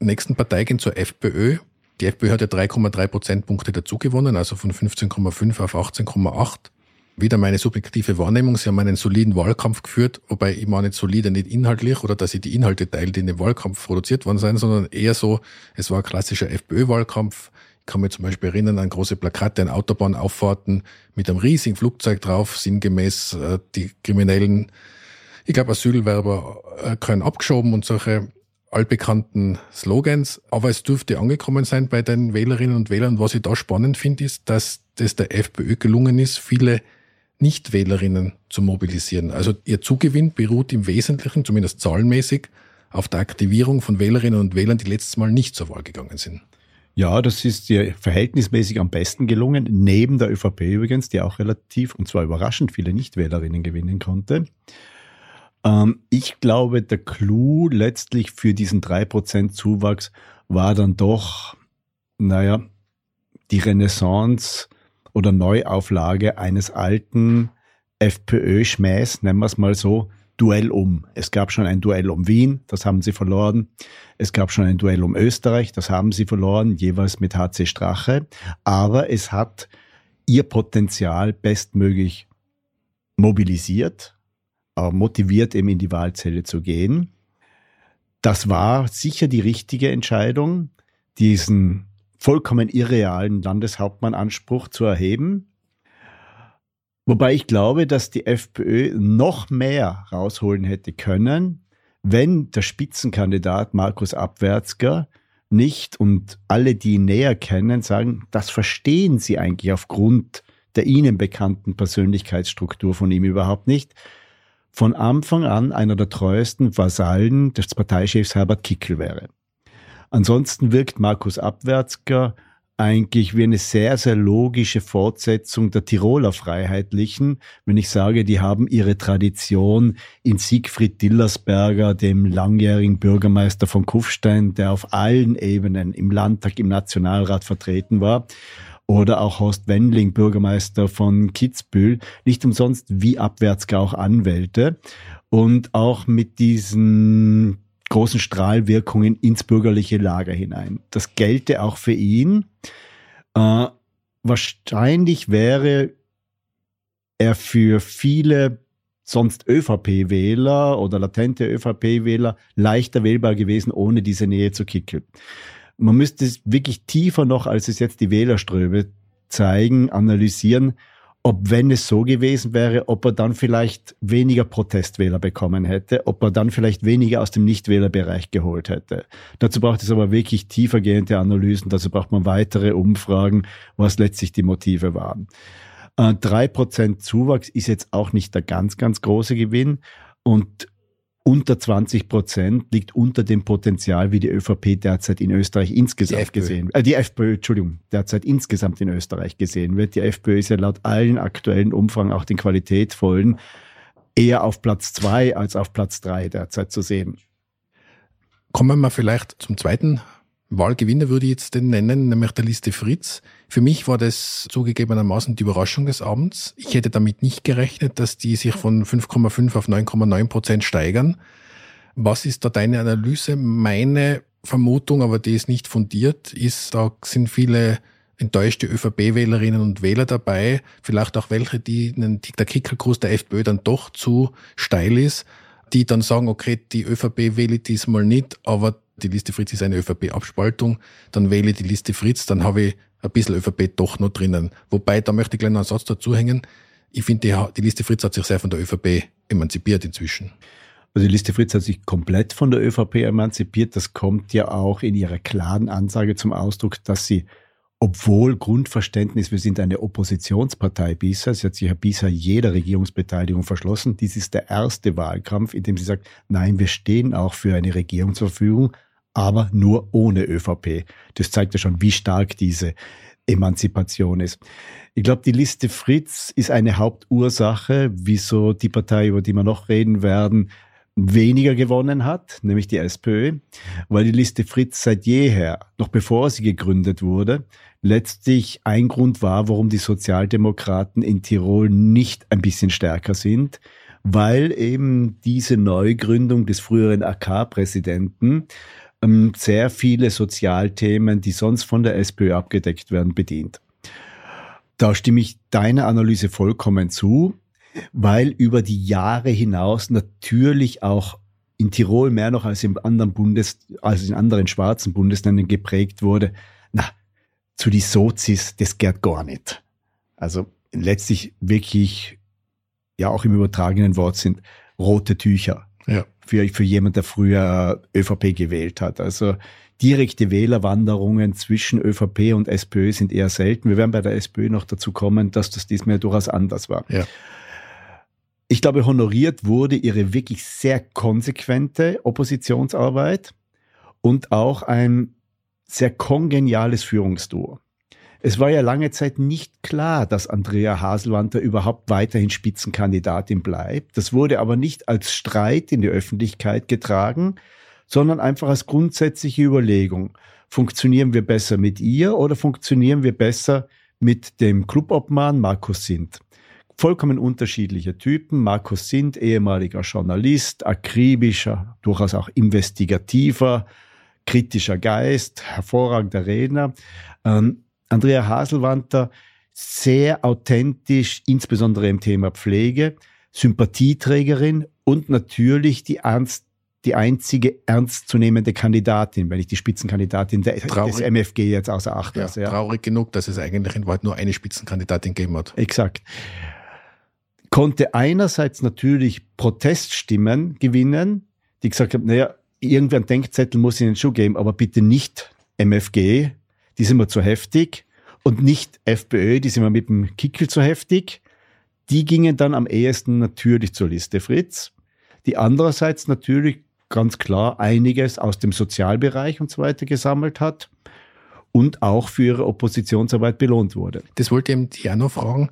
C: nächsten Partei gehen, zur FPÖ. Die FPÖ hat ja 3,3 Prozentpunkte dazugewonnen, also von 15,5 auf 18,8. Wieder meine subjektive Wahrnehmung. Sie haben einen soliden Wahlkampf geführt, wobei ich meine solide nicht inhaltlich oder dass sie die Inhalte teilen, die in dem Wahlkampf produziert worden sind, sondern eher so, es war ein klassischer FPÖ-Wahlkampf. Ich kann mich zum Beispiel erinnern an große Plakate an Autobahnauffahrten mit einem riesigen Flugzeug drauf, sinngemäß äh, die Kriminellen ich glaube, Asylwerber äh, können abgeschoben und solche altbekannten Slogans. Aber es dürfte angekommen sein bei den Wählerinnen und Wählern. Was ich da spannend finde, ist, dass das der FPÖ gelungen ist, viele Nichtwählerinnen zu mobilisieren. Also ihr Zugewinn beruht im Wesentlichen, zumindest zahlenmäßig, auf der Aktivierung von Wählerinnen und Wählern, die letztes Mal nicht zur Wahl gegangen sind.
B: Ja, das ist dir verhältnismäßig am besten gelungen, neben der ÖVP übrigens, die auch relativ und zwar überraschend viele Nichtwählerinnen gewinnen konnte. Ähm, ich glaube, der Clou letztlich für diesen 3% Zuwachs war dann doch, naja, die Renaissance oder Neuauflage eines alten FPÖ-Schmähs, nennen wir es mal so, Duell um. Es gab schon ein Duell um Wien, das haben sie verloren. Es gab schon ein Duell um Österreich, das haben sie verloren, jeweils mit HC Strache. Aber es hat ihr Potenzial bestmöglich mobilisiert, motiviert, eben in die Wahlzelle zu gehen. Das war sicher die richtige Entscheidung, diesen vollkommen irrealen Landeshauptmannanspruch zu erheben. Wobei ich glaube, dass die FPÖ noch mehr rausholen hätte können, wenn der Spitzenkandidat Markus Abwärtsger nicht und alle, die ihn näher kennen, sagen, das verstehen sie eigentlich aufgrund der ihnen bekannten Persönlichkeitsstruktur von ihm überhaupt nicht, von Anfang an einer der treuesten Vasallen des Parteichefs Herbert Kickel wäre. Ansonsten wirkt Markus Abwärtsger eigentlich wie eine sehr, sehr logische Fortsetzung der Tiroler Freiheitlichen, wenn ich sage, die haben ihre Tradition in Siegfried Dillersberger, dem langjährigen Bürgermeister von Kufstein, der auf allen Ebenen im Landtag, im Nationalrat vertreten war, oder auch Horst Wendling, Bürgermeister von Kitzbühel, nicht umsonst wie abwärts auch Anwälte und auch mit diesen großen Strahlwirkungen ins bürgerliche Lager hinein. Das gelte auch für ihn. Äh, wahrscheinlich wäre er für viele sonst ÖVP-Wähler oder latente ÖVP-Wähler leichter wählbar gewesen, ohne diese Nähe zu Kickel. Man müsste es wirklich tiefer noch, als es jetzt die Wählerströme zeigen, analysieren, ob wenn es so gewesen wäre, ob er dann vielleicht weniger Protestwähler bekommen hätte, ob er dann vielleicht weniger aus dem Nichtwählerbereich geholt hätte. Dazu braucht es aber wirklich tiefergehende Analysen, dazu braucht man weitere Umfragen, was letztlich die Motive waren. Äh, drei Prozent Zuwachs ist jetzt auch nicht der ganz, ganz große Gewinn und unter 20 Prozent liegt unter dem Potenzial, wie die ÖVP derzeit in Österreich insgesamt gesehen wird. Äh, die FPÖ, Entschuldigung, derzeit insgesamt in Österreich gesehen wird. Die FPÖ ist ja laut allen aktuellen Umfragen, auch den qualitätvollen, eher auf Platz zwei als auf Platz drei derzeit zu sehen.
C: Kommen wir vielleicht zum zweiten Wahlgewinner würde ich jetzt den nennen, nämlich der Liste Fritz. Für mich war das zugegebenermaßen die Überraschung des Abends. Ich hätte damit nicht gerechnet, dass die sich von 5,5 auf 9,9 Prozent steigern. Was ist da deine Analyse? Meine Vermutung, aber die ist nicht fundiert, ist, da sind viele enttäuschte ÖVP-Wählerinnen und Wähler dabei, vielleicht auch welche, die der Kickelkurs der FPÖ dann doch zu steil ist, die dann sagen, okay, die ÖVP wähle ich diesmal nicht, aber die Liste Fritz ist eine ÖVP-Abspaltung, dann wähle ich die Liste Fritz, dann habe ich ein bisschen ÖVP doch noch drinnen. Wobei, da möchte ich gleich noch einen Satz dazu hängen. Ich finde, die, die Liste Fritz hat sich sehr von der ÖVP emanzipiert inzwischen.
B: Also die Liste Fritz hat sich komplett von der ÖVP emanzipiert. Das kommt ja auch in ihrer klaren Ansage zum Ausdruck, dass sie obwohl Grundverständnis, wir sind eine Oppositionspartei bisher, sie hat sich ja bisher jeder Regierungsbeteiligung verschlossen. Dies ist der erste Wahlkampf, in dem sie sagt, nein, wir stehen auch für eine Regierung zur Verfügung, aber nur ohne ÖVP. Das zeigt ja schon, wie stark diese Emanzipation ist. Ich glaube, die Liste Fritz ist eine Hauptursache, wieso die Partei, über die wir noch reden werden, weniger gewonnen hat, nämlich die SPÖ, weil die Liste Fritz seit jeher, noch bevor sie gegründet wurde, letztlich ein Grund war, warum die Sozialdemokraten in Tirol nicht ein bisschen stärker sind, weil eben diese Neugründung des früheren AK-Präsidenten sehr viele Sozialthemen, die sonst von der SPÖ abgedeckt werden, bedient. Da stimme ich deiner Analyse vollkommen zu weil über die Jahre hinaus natürlich auch in Tirol mehr noch als in anderen Bundes, als in anderen schwarzen Bundesländern geprägt wurde. Na, zu die Sozis, das geht gar nicht. Also letztlich wirklich, ja auch im übertragenen Wort sind rote Tücher. Ja. Für, für jemand, der früher ÖVP gewählt hat. Also direkte Wählerwanderungen zwischen ÖVP und SPÖ sind eher selten. Wir werden bei der SPÖ noch dazu kommen, dass das diesmal durchaus anders war. Ja. Ich glaube, honoriert wurde ihre wirklich sehr konsequente Oppositionsarbeit und auch ein sehr kongeniales Führungsduo. Es war ja lange Zeit nicht klar, dass Andrea Haselwanter überhaupt weiterhin Spitzenkandidatin bleibt. Das wurde aber nicht als Streit in die Öffentlichkeit getragen, sondern einfach als grundsätzliche Überlegung. funktionieren wir besser mit ihr oder funktionieren wir besser mit dem Clubobmann Markus Sint? Vollkommen unterschiedliche Typen. Markus Sint, ehemaliger Journalist, akribischer, durchaus auch investigativer, kritischer Geist, hervorragender Redner. Ähm, Andrea Haselwanter, sehr authentisch, insbesondere im Thema Pflege, Sympathieträgerin und natürlich die ernst die einzige ernstzunehmende Kandidatin, wenn ich die Spitzenkandidatin der, des MFG jetzt außer Acht
C: lasse. Ja, ja. Traurig genug, dass es eigentlich in Wahrheit nur eine Spitzenkandidatin gegeben hat.
B: Exakt. Konnte einerseits natürlich Proteststimmen gewinnen, die gesagt haben, naja, irgendwie ein Denkzettel muss in den Schuh geben, aber bitte nicht MFG, die sind mir zu heftig und nicht FPÖ, die sind mir mit dem Kickel zu heftig. Die gingen dann am ehesten natürlich zur Liste Fritz. Die andererseits natürlich ganz klar einiges aus dem Sozialbereich und so weiter gesammelt hat und auch für ihre Oppositionsarbeit belohnt wurde.
C: Das wollte ich eben auch noch fragen.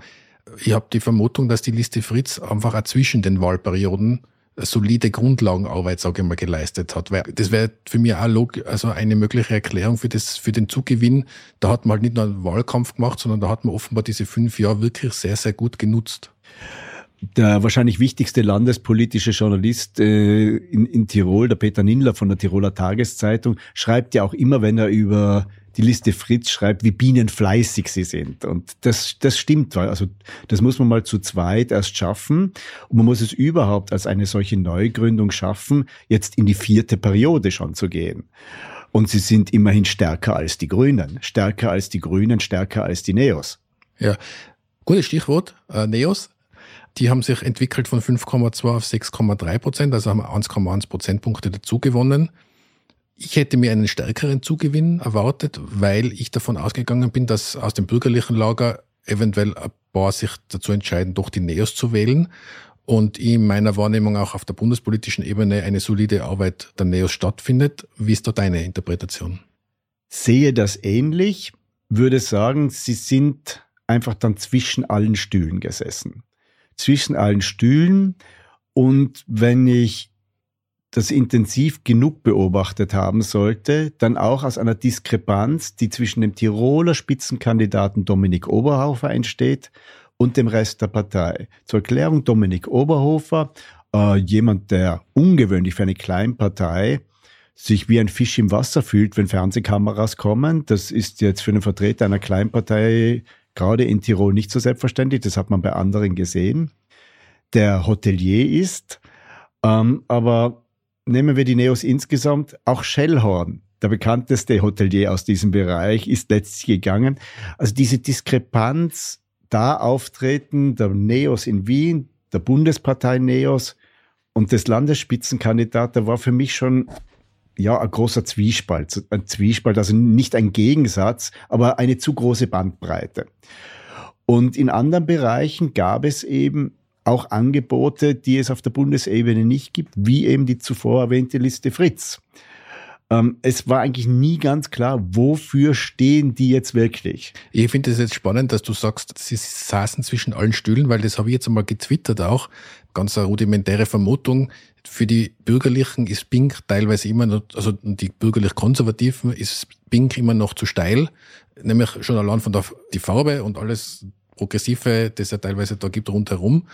C: Ich habe die Vermutung, dass die Liste Fritz einfach auch zwischen den Wahlperioden solide Grundlagenarbeit, sage ich mal, geleistet hat. Weil das wäre für mich auch log also eine mögliche Erklärung für, das, für den Zugewinn. Da hat man halt nicht nur einen Wahlkampf gemacht, sondern da hat man offenbar diese fünf Jahre wirklich sehr, sehr gut genutzt
B: der wahrscheinlich wichtigste landespolitische Journalist äh, in, in Tirol, der Peter Nindler von der Tiroler Tageszeitung, schreibt ja auch immer, wenn er über die Liste Fritz schreibt, wie bienenfleißig sie sind. Und das, das stimmt. Also das muss man mal zu zweit erst schaffen. Und man muss es überhaupt als eine solche Neugründung schaffen, jetzt in die vierte Periode schon zu gehen. Und sie sind immerhin stärker als die Grünen, stärker als die Grünen, stärker als die Neos.
C: Ja, gutes Stichwort, äh, Neos. Die haben sich entwickelt von 5,2 auf 6,3 Prozent, also haben 1,1 Prozentpunkte dazu gewonnen. Ich hätte mir einen stärkeren Zugewinn erwartet, weil ich davon ausgegangen bin, dass aus dem bürgerlichen Lager eventuell ein paar sich dazu entscheiden, doch die Neos zu wählen. Und in meiner Wahrnehmung auch auf der bundespolitischen Ebene eine solide Arbeit der Neos stattfindet. Wie ist da deine Interpretation?
B: Sehe das ähnlich, würde sagen, sie sind einfach dann zwischen allen Stühlen gesessen zwischen allen Stühlen. Und wenn ich das intensiv genug beobachtet haben sollte, dann auch aus einer Diskrepanz, die zwischen dem Tiroler Spitzenkandidaten Dominik Oberhofer entsteht und dem Rest der Partei. Zur Erklärung Dominik Oberhofer, äh, jemand, der ungewöhnlich für eine Kleinpartei sich wie ein Fisch im Wasser fühlt, wenn Fernsehkameras kommen. Das ist jetzt für einen Vertreter einer Kleinpartei gerade in Tirol nicht so selbstverständlich, das hat man bei anderen gesehen, der Hotelier ist. Ähm, aber nehmen wir die Neos insgesamt, auch Schellhorn, der bekannteste Hotelier aus diesem Bereich, ist letztlich gegangen. Also diese Diskrepanz da auftreten, der Neos in Wien, der Bundespartei Neos und des Landesspitzenkandidat, der war für mich schon ja, ein großer Zwiespalt. Ein Zwiespalt, also nicht ein Gegensatz, aber eine zu große Bandbreite. Und in anderen Bereichen gab es eben auch Angebote, die es auf der Bundesebene nicht gibt, wie eben die zuvor erwähnte Liste Fritz. Ähm, es war eigentlich nie ganz klar, wofür stehen die jetzt wirklich.
C: Ich finde es jetzt spannend, dass du sagst, sie saßen zwischen allen Stühlen, weil das habe ich jetzt einmal getwittert auch. Ganz eine rudimentäre Vermutung. Für die Bürgerlichen ist Pink teilweise immer noch, also die bürgerlich-konservativen ist Pink immer noch zu steil. Nämlich schon allein von der die Farbe und alles Progressive, das ja teilweise da gibt rundherum.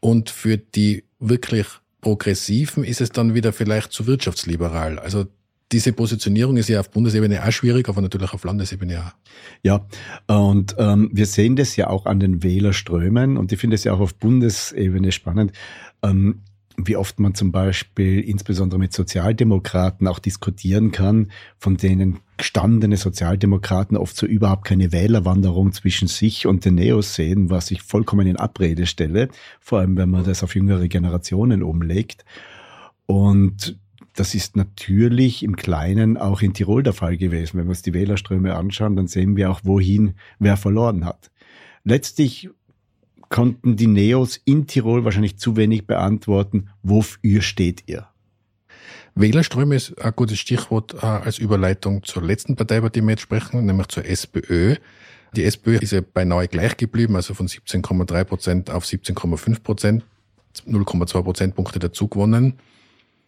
C: Und für die wirklich Progressiven ist es dann wieder vielleicht zu wirtschaftsliberal. Also diese Positionierung ist ja auf Bundesebene auch schwierig, aber natürlich auf Landesebene auch.
B: Ja, und ähm, wir sehen das ja auch an den Wählerströmen und ich finde es ja auch auf Bundesebene spannend. Ähm, wie oft man zum Beispiel insbesondere mit Sozialdemokraten auch diskutieren kann, von denen gestandene Sozialdemokraten oft so überhaupt keine Wählerwanderung zwischen sich und den Neos sehen, was ich vollkommen in Abrede stelle, vor allem wenn man das auf jüngere Generationen umlegt. Und das ist natürlich im Kleinen auch in Tirol der Fall gewesen. Wenn wir uns die Wählerströme anschauen, dann sehen wir auch, wohin wer verloren hat. Letztlich konnten die Neos in Tirol wahrscheinlich zu wenig beantworten, wofür steht ihr?
C: Wählerströme ist ein gutes Stichwort äh, als Überleitung zur letzten Partei, über die wir jetzt sprechen, nämlich zur SPÖ. Die SPÖ ist ja beinahe gleich geblieben, also von 17,3 Prozent auf 17,5 Prozent, 0,2 Prozentpunkte dazu gewonnen.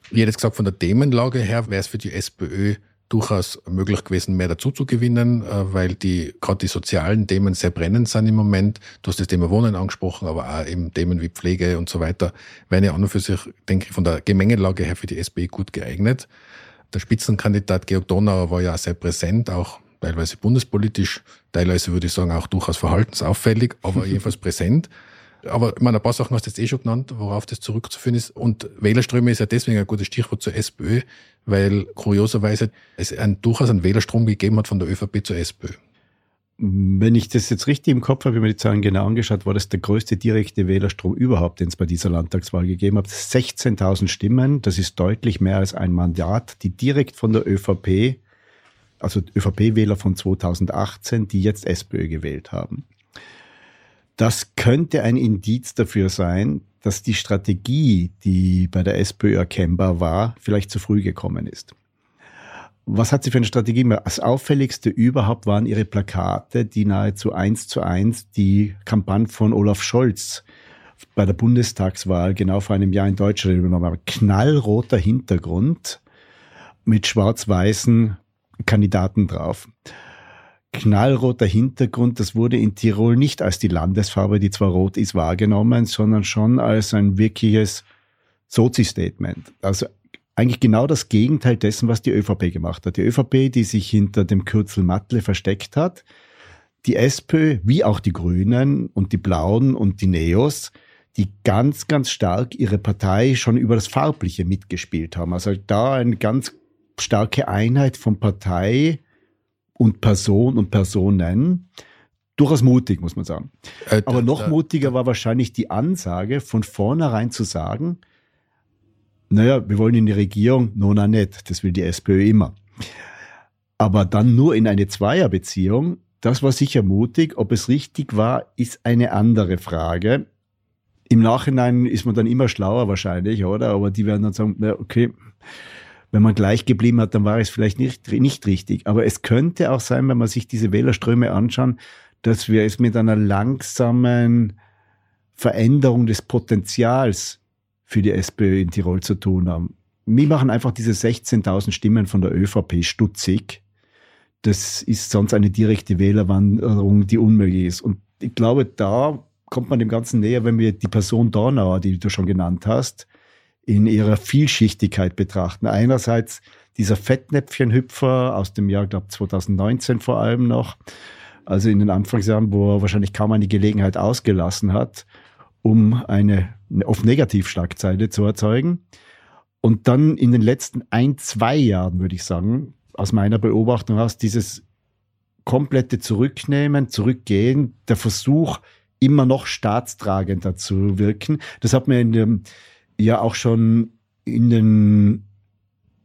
C: Ich hätte jetzt gesagt, von der Themenlage her wäre es für die SPÖ durchaus möglich gewesen, mehr dazu zu gewinnen, äh, weil die gerade die sozialen Themen sehr brennend sind im Moment. Du hast das Thema Wohnen angesprochen, aber auch eben Themen wie Pflege und so weiter, wären ja an und für sich, denke ich, von der Gemengelage her für die SPÖ gut geeignet. Der Spitzenkandidat Georg Donauer war ja sehr präsent, auch teilweise bundespolitisch, teilweise würde ich sagen auch durchaus verhaltensauffällig, aber [laughs] jedenfalls präsent. Aber ich meine, ein paar Sachen hast du jetzt eh schon genannt, worauf das zurückzuführen ist. Und Wählerströme ist ja deswegen ein gutes Stichwort zur SPÖ, weil kurioserweise es einen, durchaus einen Wählerstrom gegeben hat von der ÖVP zur SPÖ.
B: Wenn ich das jetzt richtig im Kopf habe, ich mir die Zahlen genau angeschaut, war das der größte direkte Wählerstrom überhaupt, den es bei dieser Landtagswahl gegeben hat. 16.000 Stimmen, das ist deutlich mehr als ein Mandat, die direkt von der ÖVP, also ÖVP-Wähler von 2018, die jetzt SPÖ gewählt haben. Das könnte ein Indiz dafür sein, dass die Strategie, die bei der SPÖ erkennbar war, vielleicht zu früh gekommen ist. Was hat sie für eine Strategie? Das auffälligste überhaupt waren ihre Plakate, die nahezu eins zu eins die Kampagne von Olaf Scholz bei der Bundestagswahl genau vor einem Jahr in Deutschland übernommen haben. Knallroter Hintergrund mit schwarz-weißen Kandidaten drauf knallroter Hintergrund, das wurde in Tirol nicht als die Landesfarbe, die zwar rot ist, wahrgenommen, sondern schon als ein wirkliches Sozi-Statement. Also eigentlich genau das Gegenteil dessen, was die ÖVP gemacht hat. Die ÖVP, die sich hinter dem Kürzel Mattle versteckt hat, die SPÖ, wie auch die Grünen und die Blauen und die Neos, die ganz, ganz stark ihre Partei schon über das Farbliche mitgespielt haben. Also da eine ganz starke Einheit von Partei, und Person und Personen. Durchaus mutig, muss man sagen. Äh, Aber noch da, mutiger war wahrscheinlich die Ansage, von vornherein zu sagen, naja, wir wollen in die Regierung, nona net, das will die SPÖ immer. Aber dann nur in eine Zweierbeziehung, das war sicher mutig. Ob es richtig war, ist eine andere Frage. Im Nachhinein ist man dann immer schlauer wahrscheinlich, oder? Aber die werden dann sagen, na, okay, wenn man gleich geblieben hat, dann war es vielleicht nicht, nicht richtig. Aber es könnte auch sein, wenn man sich diese Wählerströme anschauen, dass wir es mit einer langsamen Veränderung des Potenzials für die SPÖ in Tirol zu tun haben. Mir machen einfach diese 16.000 Stimmen von der ÖVP stutzig. Das ist sonst eine direkte Wählerwanderung, die unmöglich ist. Und ich glaube, da kommt man dem Ganzen näher, wenn wir die Person Dornauer, die du schon genannt hast, in ihrer Vielschichtigkeit betrachten. Einerseits dieser Fettnäpfchenhüpfer aus dem Jahr, glaube 2019 vor allem noch, also in den Anfangsjahren, wo er wahrscheinlich kaum eine Gelegenheit ausgelassen hat, um eine, oft Negativschlagzeile zu erzeugen. Und dann in den letzten ein, zwei Jahren, würde ich sagen, aus meiner Beobachtung aus, dieses komplette Zurücknehmen, Zurückgehen, der Versuch, immer noch staatstragender zu wirken. Das hat man in dem ja auch schon in den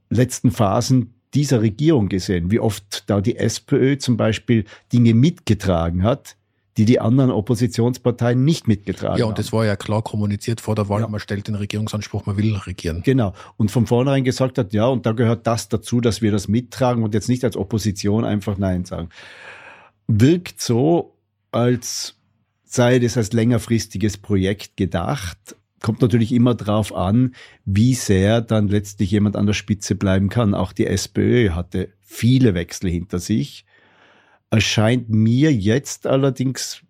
B: letzten Phasen dieser Regierung gesehen, wie oft da die SPÖ zum Beispiel Dinge mitgetragen hat, die die anderen Oppositionsparteien nicht mitgetragen haben.
C: Ja, und das war ja klar kommuniziert vor der Wahl. Ja. Man stellt den Regierungsanspruch, man will regieren.
B: Genau. Und von vornherein gesagt hat, ja, und da gehört das dazu, dass wir das mittragen und jetzt nicht als Opposition einfach Nein sagen. Wirkt so, als sei das als längerfristiges Projekt gedacht, kommt natürlich immer darauf an, wie sehr dann letztlich jemand an der Spitze bleiben kann. Auch die SPÖ hatte viele Wechsel hinter sich. Erscheint mir jetzt allerdings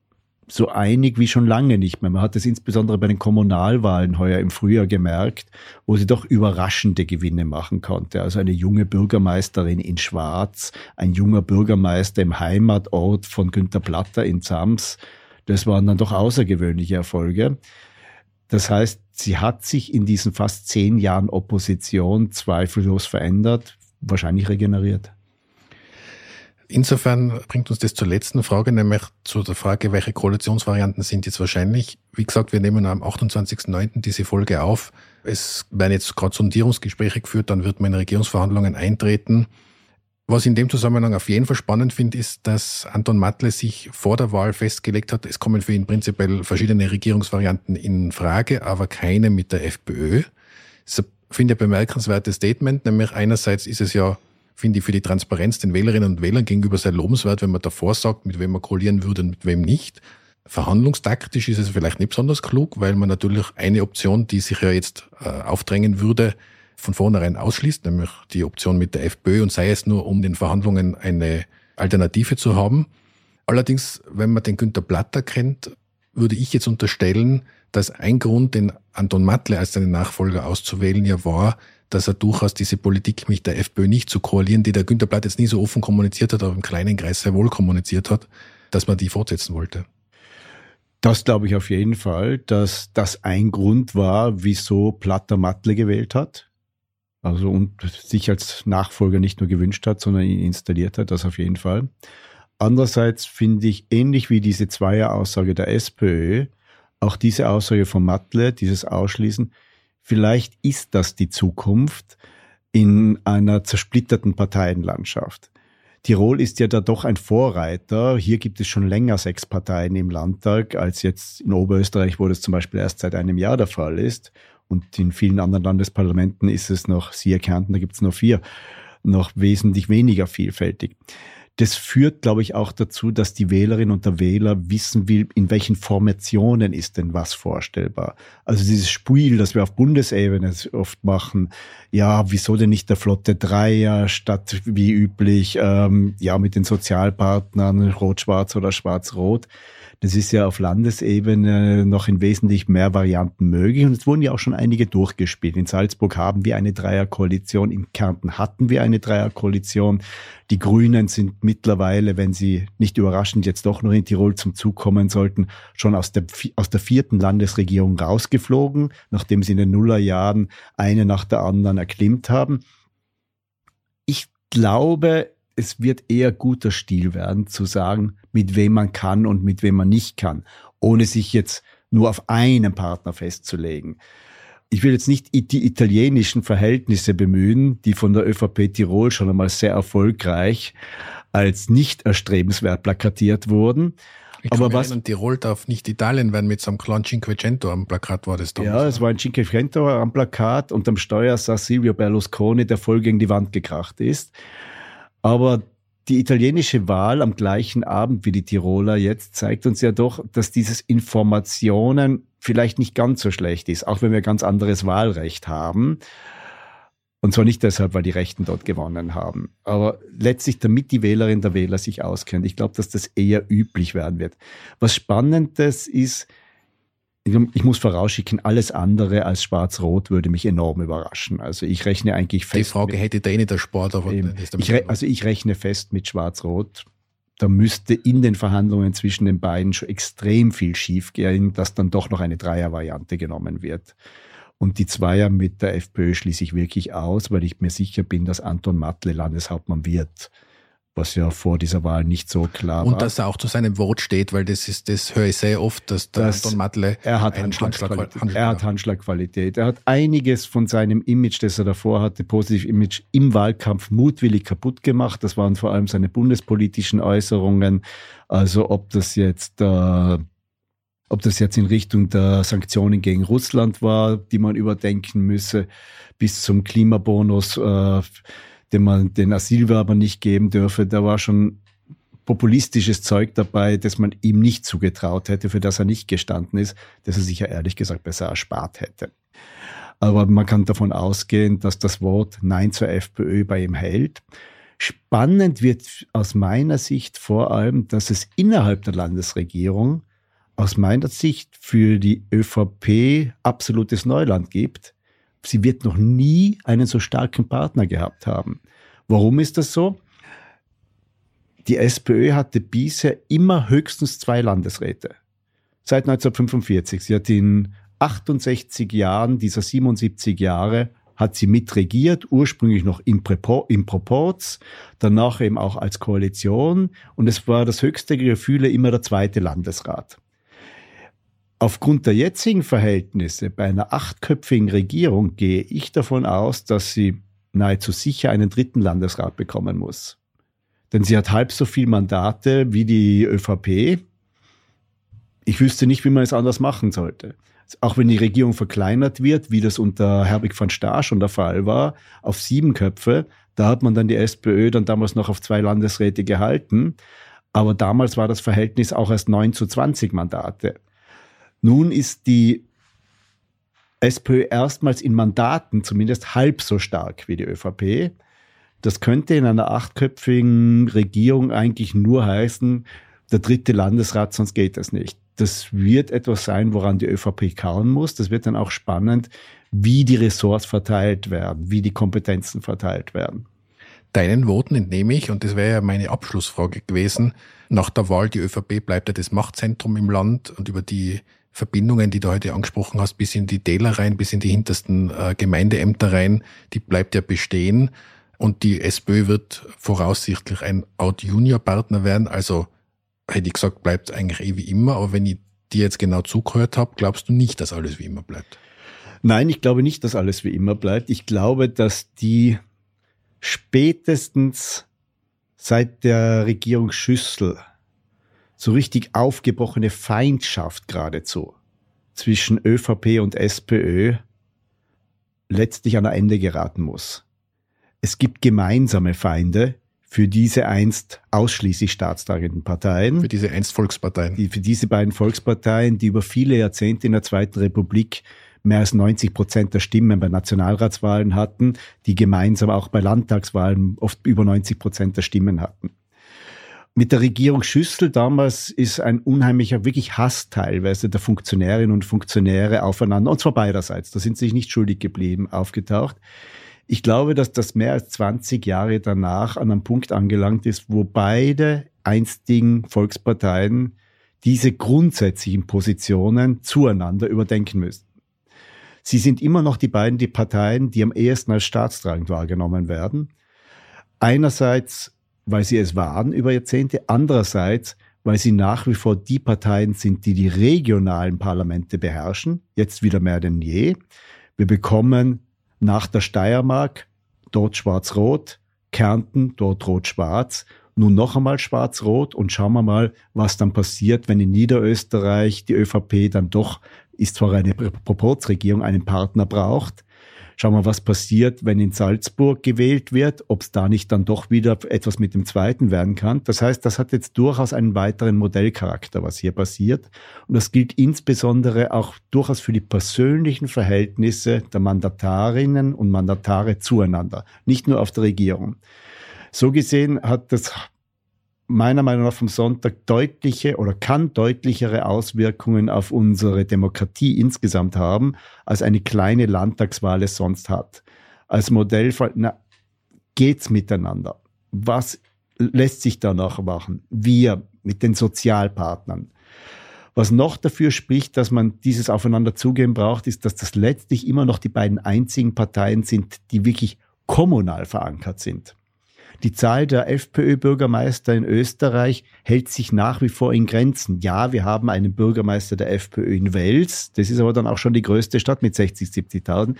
B: so einig wie schon lange nicht mehr. Man hat es insbesondere bei den Kommunalwahlen heuer im Frühjahr gemerkt, wo sie doch überraschende Gewinne machen konnte. Also eine junge Bürgermeisterin in Schwarz, ein junger Bürgermeister im Heimatort von Günter Platter in Zams. Das waren dann doch außergewöhnliche Erfolge. Das heißt, sie hat sich in diesen fast zehn Jahren Opposition zweifellos verändert, wahrscheinlich regeneriert.
C: Insofern bringt uns das zur letzten Frage, nämlich zu der Frage, welche Koalitionsvarianten sind jetzt wahrscheinlich. Wie gesagt, wir nehmen am 28.09. diese Folge auf. Es werden jetzt gerade Sondierungsgespräche geführt, dann wird man in Regierungsverhandlungen eintreten. Was ich in dem Zusammenhang auf jeden Fall spannend finde, ist, dass Anton Matle sich vor der Wahl festgelegt hat, es kommen für ihn prinzipiell verschiedene Regierungsvarianten in Frage, aber keine mit der FPÖ. Das finde ich ein bemerkenswertes Statement, nämlich einerseits ist es ja, finde ich, für die Transparenz den Wählerinnen und Wählern gegenüber sehr lobenswert, wenn man davor sagt, mit wem man koalieren würde und mit wem nicht. Verhandlungstaktisch ist es vielleicht nicht besonders klug, weil man natürlich eine Option, die sich ja jetzt äh, aufdrängen würde, von vornherein ausschließt, nämlich die Option mit der FPÖ und sei es nur, um den Verhandlungen eine Alternative zu haben. Allerdings, wenn man den Günter Platter kennt, würde ich jetzt unterstellen, dass ein Grund, den Anton Matle als seinen Nachfolger auszuwählen, ja war, dass er durchaus diese Politik mit der FPÖ nicht zu koalieren, die der Günter Platt jetzt nie so offen kommuniziert hat, aber im kleinen Kreis sehr wohl kommuniziert hat, dass man die fortsetzen wollte.
B: Das glaube ich auf jeden Fall, dass das ein Grund war, wieso Platter Matle gewählt hat. Also und sich als Nachfolger nicht nur gewünscht hat, sondern ihn installiert hat, das auf jeden Fall. Andererseits finde ich ähnlich wie diese Zweier-Aussage der SPÖ, auch diese Aussage von Matle, dieses Ausschließen, vielleicht ist das die Zukunft in einer zersplitterten Parteienlandschaft. Tirol ist ja da doch ein Vorreiter. Hier gibt es schon länger sechs Parteien im Landtag, als jetzt in Oberösterreich, wo das zum Beispiel erst seit einem Jahr der Fall ist. Und in vielen anderen Landesparlamenten ist es noch, siehe Kärnten, da gibt es noch vier, noch wesentlich weniger vielfältig. Das führt, glaube ich, auch dazu, dass die Wählerin und der Wähler wissen will, in welchen Formationen ist denn was vorstellbar. Also dieses Spiel, das wir auf Bundesebene oft machen, ja, wieso denn nicht der Flotte Dreier statt wie üblich, ähm, ja, mit den Sozialpartnern Rot-Schwarz oder Schwarz-Rot. Das ist ja auf Landesebene noch in wesentlich mehr Varianten möglich. Und es wurden ja auch schon einige durchgespielt. In Salzburg haben wir eine Dreierkoalition. In Kärnten hatten wir eine Dreierkoalition. Die Grünen sind mittlerweile, wenn sie nicht überraschend jetzt doch noch in Tirol zum Zug kommen sollten, schon aus der, aus der vierten Landesregierung rausgeflogen, nachdem sie in den Nullerjahren eine nach der anderen erklimmt haben. Ich glaube, es wird eher guter Stil werden, zu sagen, mit wem man kann und mit wem man nicht kann, ohne sich jetzt nur auf einen Partner festzulegen. Ich will jetzt nicht die italienischen Verhältnisse bemühen, die von der ÖVP Tirol schon einmal sehr erfolgreich als nicht erstrebenswert plakatiert wurden.
C: Ich aber was erinnern, Tirol darf nicht Italien werden mit so einem kleinen Cinquecento am Plakat war das
B: damals. Ja, es war ein Cinquecento am Plakat und am Steuer saß Silvio Berlusconi, der voll gegen die Wand gekracht ist. Aber die italienische Wahl am gleichen Abend wie die Tiroler jetzt zeigt uns ja doch, dass dieses Informationen vielleicht nicht ganz so schlecht ist, auch wenn wir ganz anderes Wahlrecht haben. Und zwar nicht deshalb, weil die Rechten dort gewonnen haben, aber letztlich, damit die Wählerin der Wähler sich auskennt. Ich glaube, dass das eher üblich werden wird. Was Spannendes ist, ich muss vorausschicken, alles andere als Schwarz-Rot würde mich enorm überraschen. Also ich rechne eigentlich fest.
C: Die Frage mit, hätte da eh nicht der Sport, aber
B: ich re, also ich rechne fest mit Schwarz-Rot. Da müsste in den Verhandlungen zwischen den beiden schon extrem viel schiefgehen, dass dann doch noch eine Dreier-Variante genommen wird. Und die Zweier mit der FPÖ schließe ich wirklich aus, weil ich mir sicher bin, dass Anton Matle Landeshauptmann wird was ja vor dieser Wahl nicht so klar
C: war. Und dass er auch zu seinem Wort steht, weil das ist, das höre ich sehr oft, dass der das, Anton Matle
B: er hat Handschlagqualität. Handschlag, er hat Handschlagqualität. Er hat einiges von seinem Image, das er davor hatte, positiv Image im Wahlkampf mutwillig kaputt gemacht. Das waren vor allem seine bundespolitischen Äußerungen. Also ob das jetzt äh, ob das jetzt in Richtung der Sanktionen gegen Russland war, die man überdenken müsse, bis zum Klimabonus. Äh, den man den Asylwerbern nicht geben dürfe. Da war schon populistisches Zeug dabei, das man ihm nicht zugetraut hätte, für das er nicht gestanden ist, das er sich ja ehrlich gesagt besser erspart hätte. Aber man kann davon ausgehen, dass das Wort Nein zur FPÖ bei ihm hält. Spannend wird aus meiner Sicht vor allem, dass es innerhalb der Landesregierung aus meiner Sicht für die ÖVP absolutes Neuland gibt, sie wird noch nie einen so starken Partner gehabt haben. Warum ist das so? Die SPÖ hatte bisher immer höchstens zwei Landesräte. Seit 1945. Sie hat in 68 Jahren dieser 77 Jahre hat sie mitregiert, ursprünglich noch im, Präpo, im Proporz, danach eben auch als Koalition und es war das höchste Gefühle immer der zweite Landesrat. Aufgrund der jetzigen Verhältnisse bei einer achtköpfigen Regierung gehe ich davon aus, dass sie nahezu sicher einen dritten Landesrat bekommen muss. Denn sie hat halb so viele Mandate wie die ÖVP. Ich wüsste nicht, wie man es anders machen sollte. Auch wenn die Regierung verkleinert wird, wie das unter Herbig van Staar schon der Fall war, auf sieben Köpfe, da hat man dann die SPÖ dann damals noch auf zwei Landesräte gehalten. Aber damals war das Verhältnis auch erst 9 zu 20 Mandate. Nun ist die SPÖ erstmals in Mandaten zumindest halb so stark wie die ÖVP. Das könnte in einer achtköpfigen Regierung eigentlich nur heißen, der dritte Landesrat, sonst geht das nicht. Das wird etwas sein, woran die ÖVP kauen muss. Das wird dann auch spannend, wie die Ressorts verteilt werden, wie die Kompetenzen verteilt werden.
C: Deinen Worten entnehme ich, und das wäre ja meine Abschlussfrage gewesen, nach der Wahl, die ÖVP bleibt ja das Machtzentrum im Land und über die Verbindungen, die du heute angesprochen hast, bis in die Täler rein, bis in die hintersten äh, Gemeindeämter rein, die bleibt ja bestehen. Und die SPÖ wird voraussichtlich ein Out-Junior-Partner werden. Also hätte ich gesagt, bleibt eigentlich eh wie immer. Aber wenn ich dir jetzt genau zugehört habe, glaubst du nicht, dass alles wie immer bleibt?
B: Nein, ich glaube nicht, dass alles wie immer bleibt. Ich glaube, dass die spätestens seit der Regierung Schüssel so richtig aufgebrochene Feindschaft geradezu zwischen ÖVP und SPÖ letztlich an ein Ende geraten muss. Es gibt gemeinsame Feinde für diese einst ausschließlich staatstragenden Parteien.
C: Für diese einst Volksparteien.
B: Die, für diese beiden Volksparteien, die über viele Jahrzehnte in der Zweiten Republik mehr als 90 Prozent der Stimmen bei Nationalratswahlen hatten, die gemeinsam auch bei Landtagswahlen oft über 90 Prozent der Stimmen hatten. Mit der Regierung Schüssel damals ist ein unheimlicher, wirklich Hass teilweise der Funktionärinnen und Funktionäre aufeinander, und zwar beiderseits, da sind sie sich nicht schuldig geblieben, aufgetaucht. Ich glaube, dass das mehr als 20 Jahre danach an einem Punkt angelangt ist, wo beide einstigen Volksparteien diese grundsätzlichen Positionen zueinander überdenken müssen. Sie sind immer noch die beiden die Parteien, die am ehesten als staatstragend wahrgenommen werden. Einerseits weil sie es waren über Jahrzehnte, andererseits, weil sie nach wie vor die Parteien sind, die die regionalen Parlamente beherrschen, jetzt wieder mehr denn je. Wir bekommen nach der Steiermark dort schwarz-rot, Kärnten dort rot-schwarz, nun noch einmal schwarz-rot. Und schauen wir mal, was dann passiert, wenn in Niederösterreich die ÖVP dann doch, ist zwar eine Proporzregierung, einen Partner braucht, Schauen wir, was passiert, wenn in Salzburg gewählt wird, ob es da nicht dann doch wieder etwas mit dem zweiten werden kann. Das heißt, das hat jetzt durchaus einen weiteren Modellcharakter, was hier passiert. Und das gilt insbesondere auch durchaus für die persönlichen Verhältnisse der Mandatarinnen und Mandatare zueinander, nicht nur auf der Regierung. So gesehen hat das meiner Meinung nach vom Sonntag deutliche oder kann deutlichere Auswirkungen auf unsere Demokratie insgesamt haben, als eine kleine Landtagswahl es sonst hat. Als Modellfall, na, geht's miteinander? Was lässt sich da noch machen? Wir mit den Sozialpartnern. Was noch dafür spricht, dass man dieses Aufeinanderzugehen braucht, ist, dass das letztlich immer noch die beiden einzigen Parteien sind, die wirklich kommunal verankert sind. Die Zahl der FPÖ-Bürgermeister in Österreich hält sich nach wie vor in Grenzen. Ja, wir haben einen Bürgermeister der FPÖ in Wels. Das ist aber dann auch schon die größte Stadt mit 60, 70.000.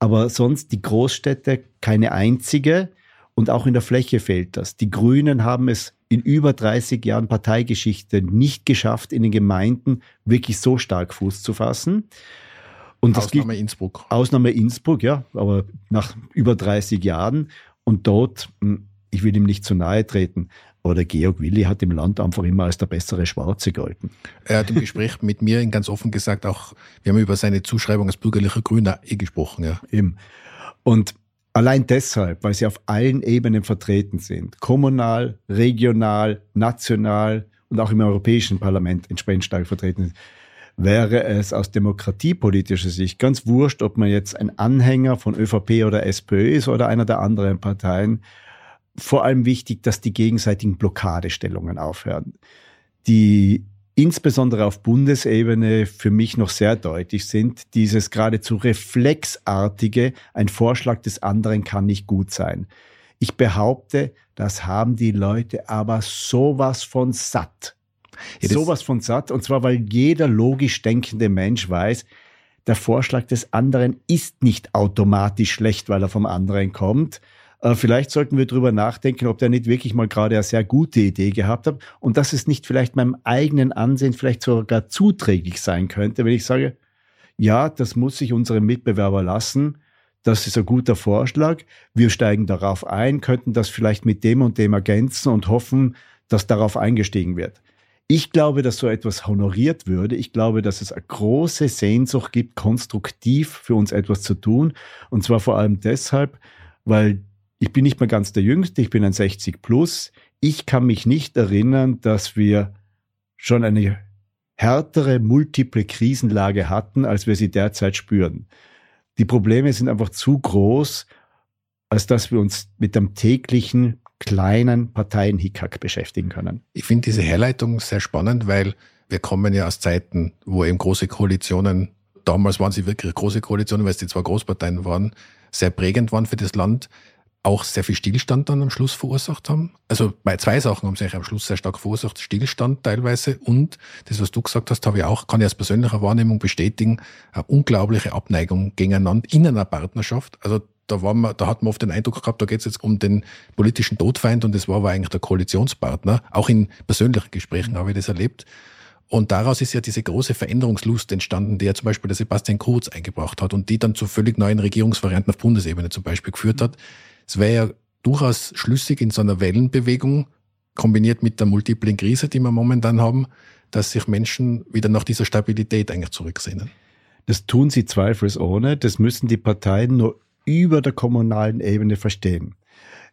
B: Aber sonst die Großstädte keine einzige. Und auch in der Fläche fehlt das. Die Grünen haben es in über 30 Jahren Parteigeschichte nicht geschafft, in den Gemeinden wirklich so stark Fuß zu fassen.
C: Und Ausnahme gilt, Innsbruck.
B: Ausnahme Innsbruck, ja, aber nach über 30 Jahren. Und dort, hm, ich will ihm nicht zu nahe treten, aber der Georg Willi hat im Land einfach immer als der bessere Schwarze gehalten.
C: Er hat im Gespräch mit mir ganz offen gesagt, auch wir haben über seine Zuschreibung als bürgerlicher Grüner eh gesprochen. Ja.
B: Eben. Und allein deshalb, weil sie auf allen Ebenen vertreten sind, kommunal, regional, national und auch im Europäischen Parlament entsprechend stark vertreten sind, wäre es aus demokratiepolitischer Sicht ganz wurscht, ob man jetzt ein Anhänger von ÖVP oder SPÖ ist oder einer der anderen Parteien. Vor allem wichtig, dass die gegenseitigen Blockadestellungen aufhören, die insbesondere auf Bundesebene für mich noch sehr deutlich sind. Dieses geradezu reflexartige, ein Vorschlag des anderen kann nicht gut sein. Ich behaupte, das haben die Leute aber sowas von satt ja, sowas von satt. Und zwar, weil jeder logisch denkende Mensch weiß, der Vorschlag des anderen ist nicht automatisch schlecht, weil er vom anderen kommt. Äh, vielleicht sollten wir drüber nachdenken, ob der nicht wirklich mal gerade eine sehr gute Idee gehabt hat und dass es nicht vielleicht meinem eigenen Ansehen vielleicht sogar zuträglich sein könnte, wenn ich sage, ja, das muss sich unserem Mitbewerber lassen. Das ist ein guter Vorschlag. Wir steigen darauf ein, könnten das vielleicht mit dem und dem ergänzen und hoffen, dass darauf eingestiegen wird Ich glaube, dass so etwas honoriert würde. Ich glaube, dass es eine große Sehnsucht gibt, konstruktiv für uns etwas zu tun. Und zwar vor allem deshalb, weil ich bin nicht mehr ganz der Jüngste, ich bin ein 60 plus. Ich kann mich nicht erinnern, dass wir schon eine härtere, multiple Krisenlage hatten, als wir sie derzeit spüren. Die Probleme sind einfach zu groß, als dass wir uns mit dem täglichen kleinen Parteien-Hickhack beschäftigen können.
C: Ich finde diese Herleitung sehr spannend, weil wir kommen ja aus Zeiten, wo eben große Koalitionen, damals waren sie wirklich große Koalitionen, weil es die zwei Großparteien waren, sehr prägend waren für das Land, auch sehr viel Stillstand dann am Schluss verursacht haben. Also bei zwei Sachen haben sie eigentlich am Schluss sehr stark verursacht. Stillstand teilweise und das, was du gesagt hast, habe ich auch, kann ich aus persönlicher Wahrnehmung bestätigen, eine unglaubliche Abneigung gegeneinander in einer Partnerschaft. Also da, war man, da hat man oft den Eindruck gehabt, da geht es jetzt um den politischen Todfeind und das war aber eigentlich der Koalitionspartner. Auch in persönlichen Gesprächen habe ich das erlebt. Und daraus ist ja diese große Veränderungslust entstanden, die ja zum Beispiel der Sebastian Kurz eingebracht hat und die dann zu völlig neuen Regierungsvarianten auf Bundesebene zum Beispiel geführt hat. Es wäre ja durchaus schlüssig in so einer Wellenbewegung, kombiniert mit der multiplen Krise, die wir momentan haben, dass sich Menschen wieder nach dieser Stabilität eigentlich zurücksehnen.
B: Das tun sie zweifelsohne. Das müssen die Parteien nur über der kommunalen Ebene verstehen.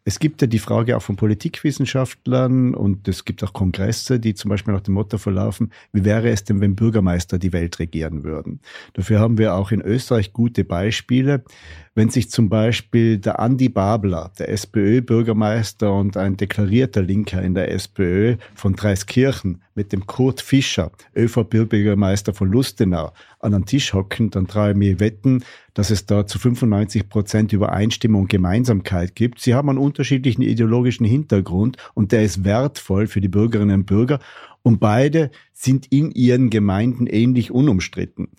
B: Es gibt ja die Frage auch von Politikwissenschaftlern und es gibt auch Kongresse, die zum Beispiel nach dem Motto verlaufen, wie wäre es denn, wenn Bürgermeister die Welt regieren würden? Dafür haben wir auch in Österreich gute Beispiele. Wenn sich zum Beispiel der Andi Babler, der SPÖ-Bürgermeister und ein deklarierter Linker in der SPÖ von Dreiskirchen, mit dem Kurt Fischer, ÖVP-Bürgermeister von Lustenau, an einen Tisch hocken, dann traue ich mir wetten, dass es da zu 95 Prozent Übereinstimmung und Gemeinsamkeit gibt. Sie haben einen unterschiedlichen ideologischen Hintergrund und der ist wertvoll für die Bürgerinnen und Bürger und beide sind in ihren Gemeinden ähnlich unumstritten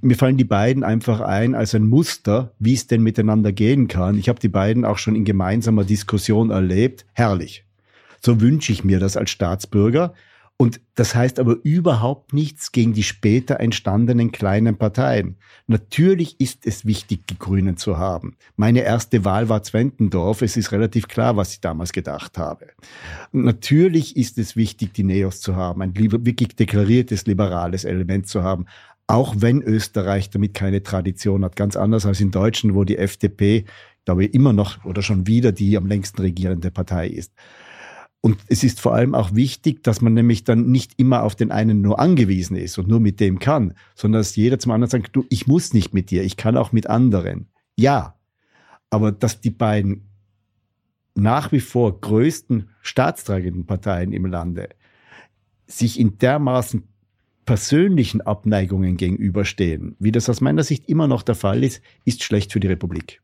B: mir fallen die beiden einfach ein als ein Muster, wie es denn miteinander gehen kann. Ich habe die beiden auch schon in gemeinsamer Diskussion erlebt. Herrlich. So wünsche ich mir das als Staatsbürger. Und das heißt aber überhaupt nichts gegen die später entstandenen kleinen Parteien. Natürlich ist es wichtig, die Grünen zu haben. Meine erste Wahl war Zwentendorf. Es ist relativ klar, was ich damals gedacht habe. Natürlich ist es wichtig, die Neos zu haben, ein wirklich deklariertes liberales Element zu haben auch wenn Österreich damit keine Tradition hat. Ganz anders als in Deutschland, wo die FDP, glaube ich, immer noch oder schon wieder die am längsten regierende Partei ist. Und es ist vor allem auch wichtig, dass man nämlich dann nicht immer auf den einen nur angewiesen ist und nur mit dem kann, sondern dass jeder zum anderen sagt, du, ich muss nicht mit dir, ich kann auch mit anderen. Ja, aber dass die beiden nach wie vor größten staatstragenden Parteien im Lande sich in dermaßen persönlichen Abneigungen gegenüberstehen, wie das aus meiner Sicht immer noch der Fall ist, ist schlecht für die Republik.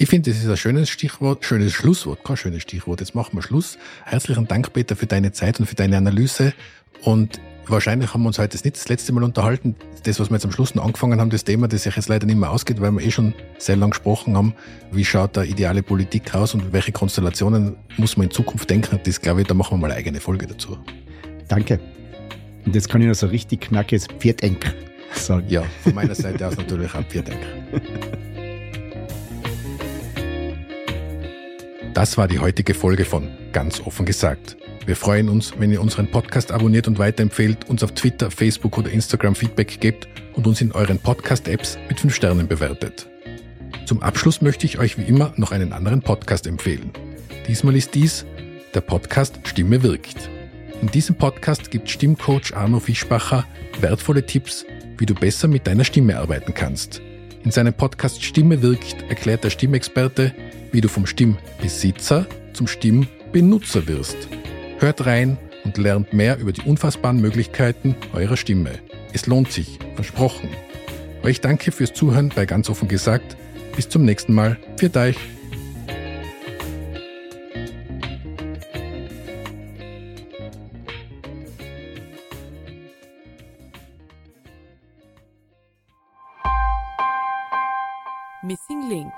C: Ich finde, das ist ein schönes Stichwort, schönes Schlusswort, kein schönes Stichwort. Jetzt machen wir Schluss. Herzlichen Dank, Peter, für deine Zeit und für deine Analyse. Und wahrscheinlich haben wir uns heute nicht das letzte Mal unterhalten. Das, was wir jetzt am Schluss noch angefangen haben, das Thema, das sich jetzt leider nicht mehr ausgeht, weil wir eh schon sehr lang gesprochen haben. Wie schaut da ideale Politik aus und welche Konstellationen muss man in Zukunft denken? Das glaube ich, da machen wir mal eine eigene Folge dazu.
B: Danke. Und jetzt kann ich noch so richtig knackiges Viertenk sagen.
C: Ja, von meiner Seite aus natürlich auch Viertenk. [laughs] Das war die heutige Folge von Ganz offen gesagt. Wir freuen uns, wenn ihr unseren Podcast abonniert und weiterempfehlt, uns auf Twitter, Facebook oder Instagram Feedback gebt und uns in euren Podcast-Apps mit 5 Sternen bewertet. Zum Abschluss möchte ich euch wie immer noch einen anderen Podcast empfehlen. Diesmal ist dies der Podcast Stimme wirkt. In diesem Podcast gibt Stimmcoach Arno Fischbacher wertvolle Tipps, wie du besser mit deiner Stimme arbeiten kannst. In seinem Podcast Stimme wirkt erklärt der Stimmexperte, wie du vom Stimmbesitzer zum Stimmbenutzer wirst. Hört rein und lernt mehr über die unfassbaren Möglichkeiten eurer Stimme. Es lohnt sich, versprochen. Euch danke fürs Zuhören bei ganz offen gesagt. Bis zum nächsten Mal. Für euch.
A: Missing Link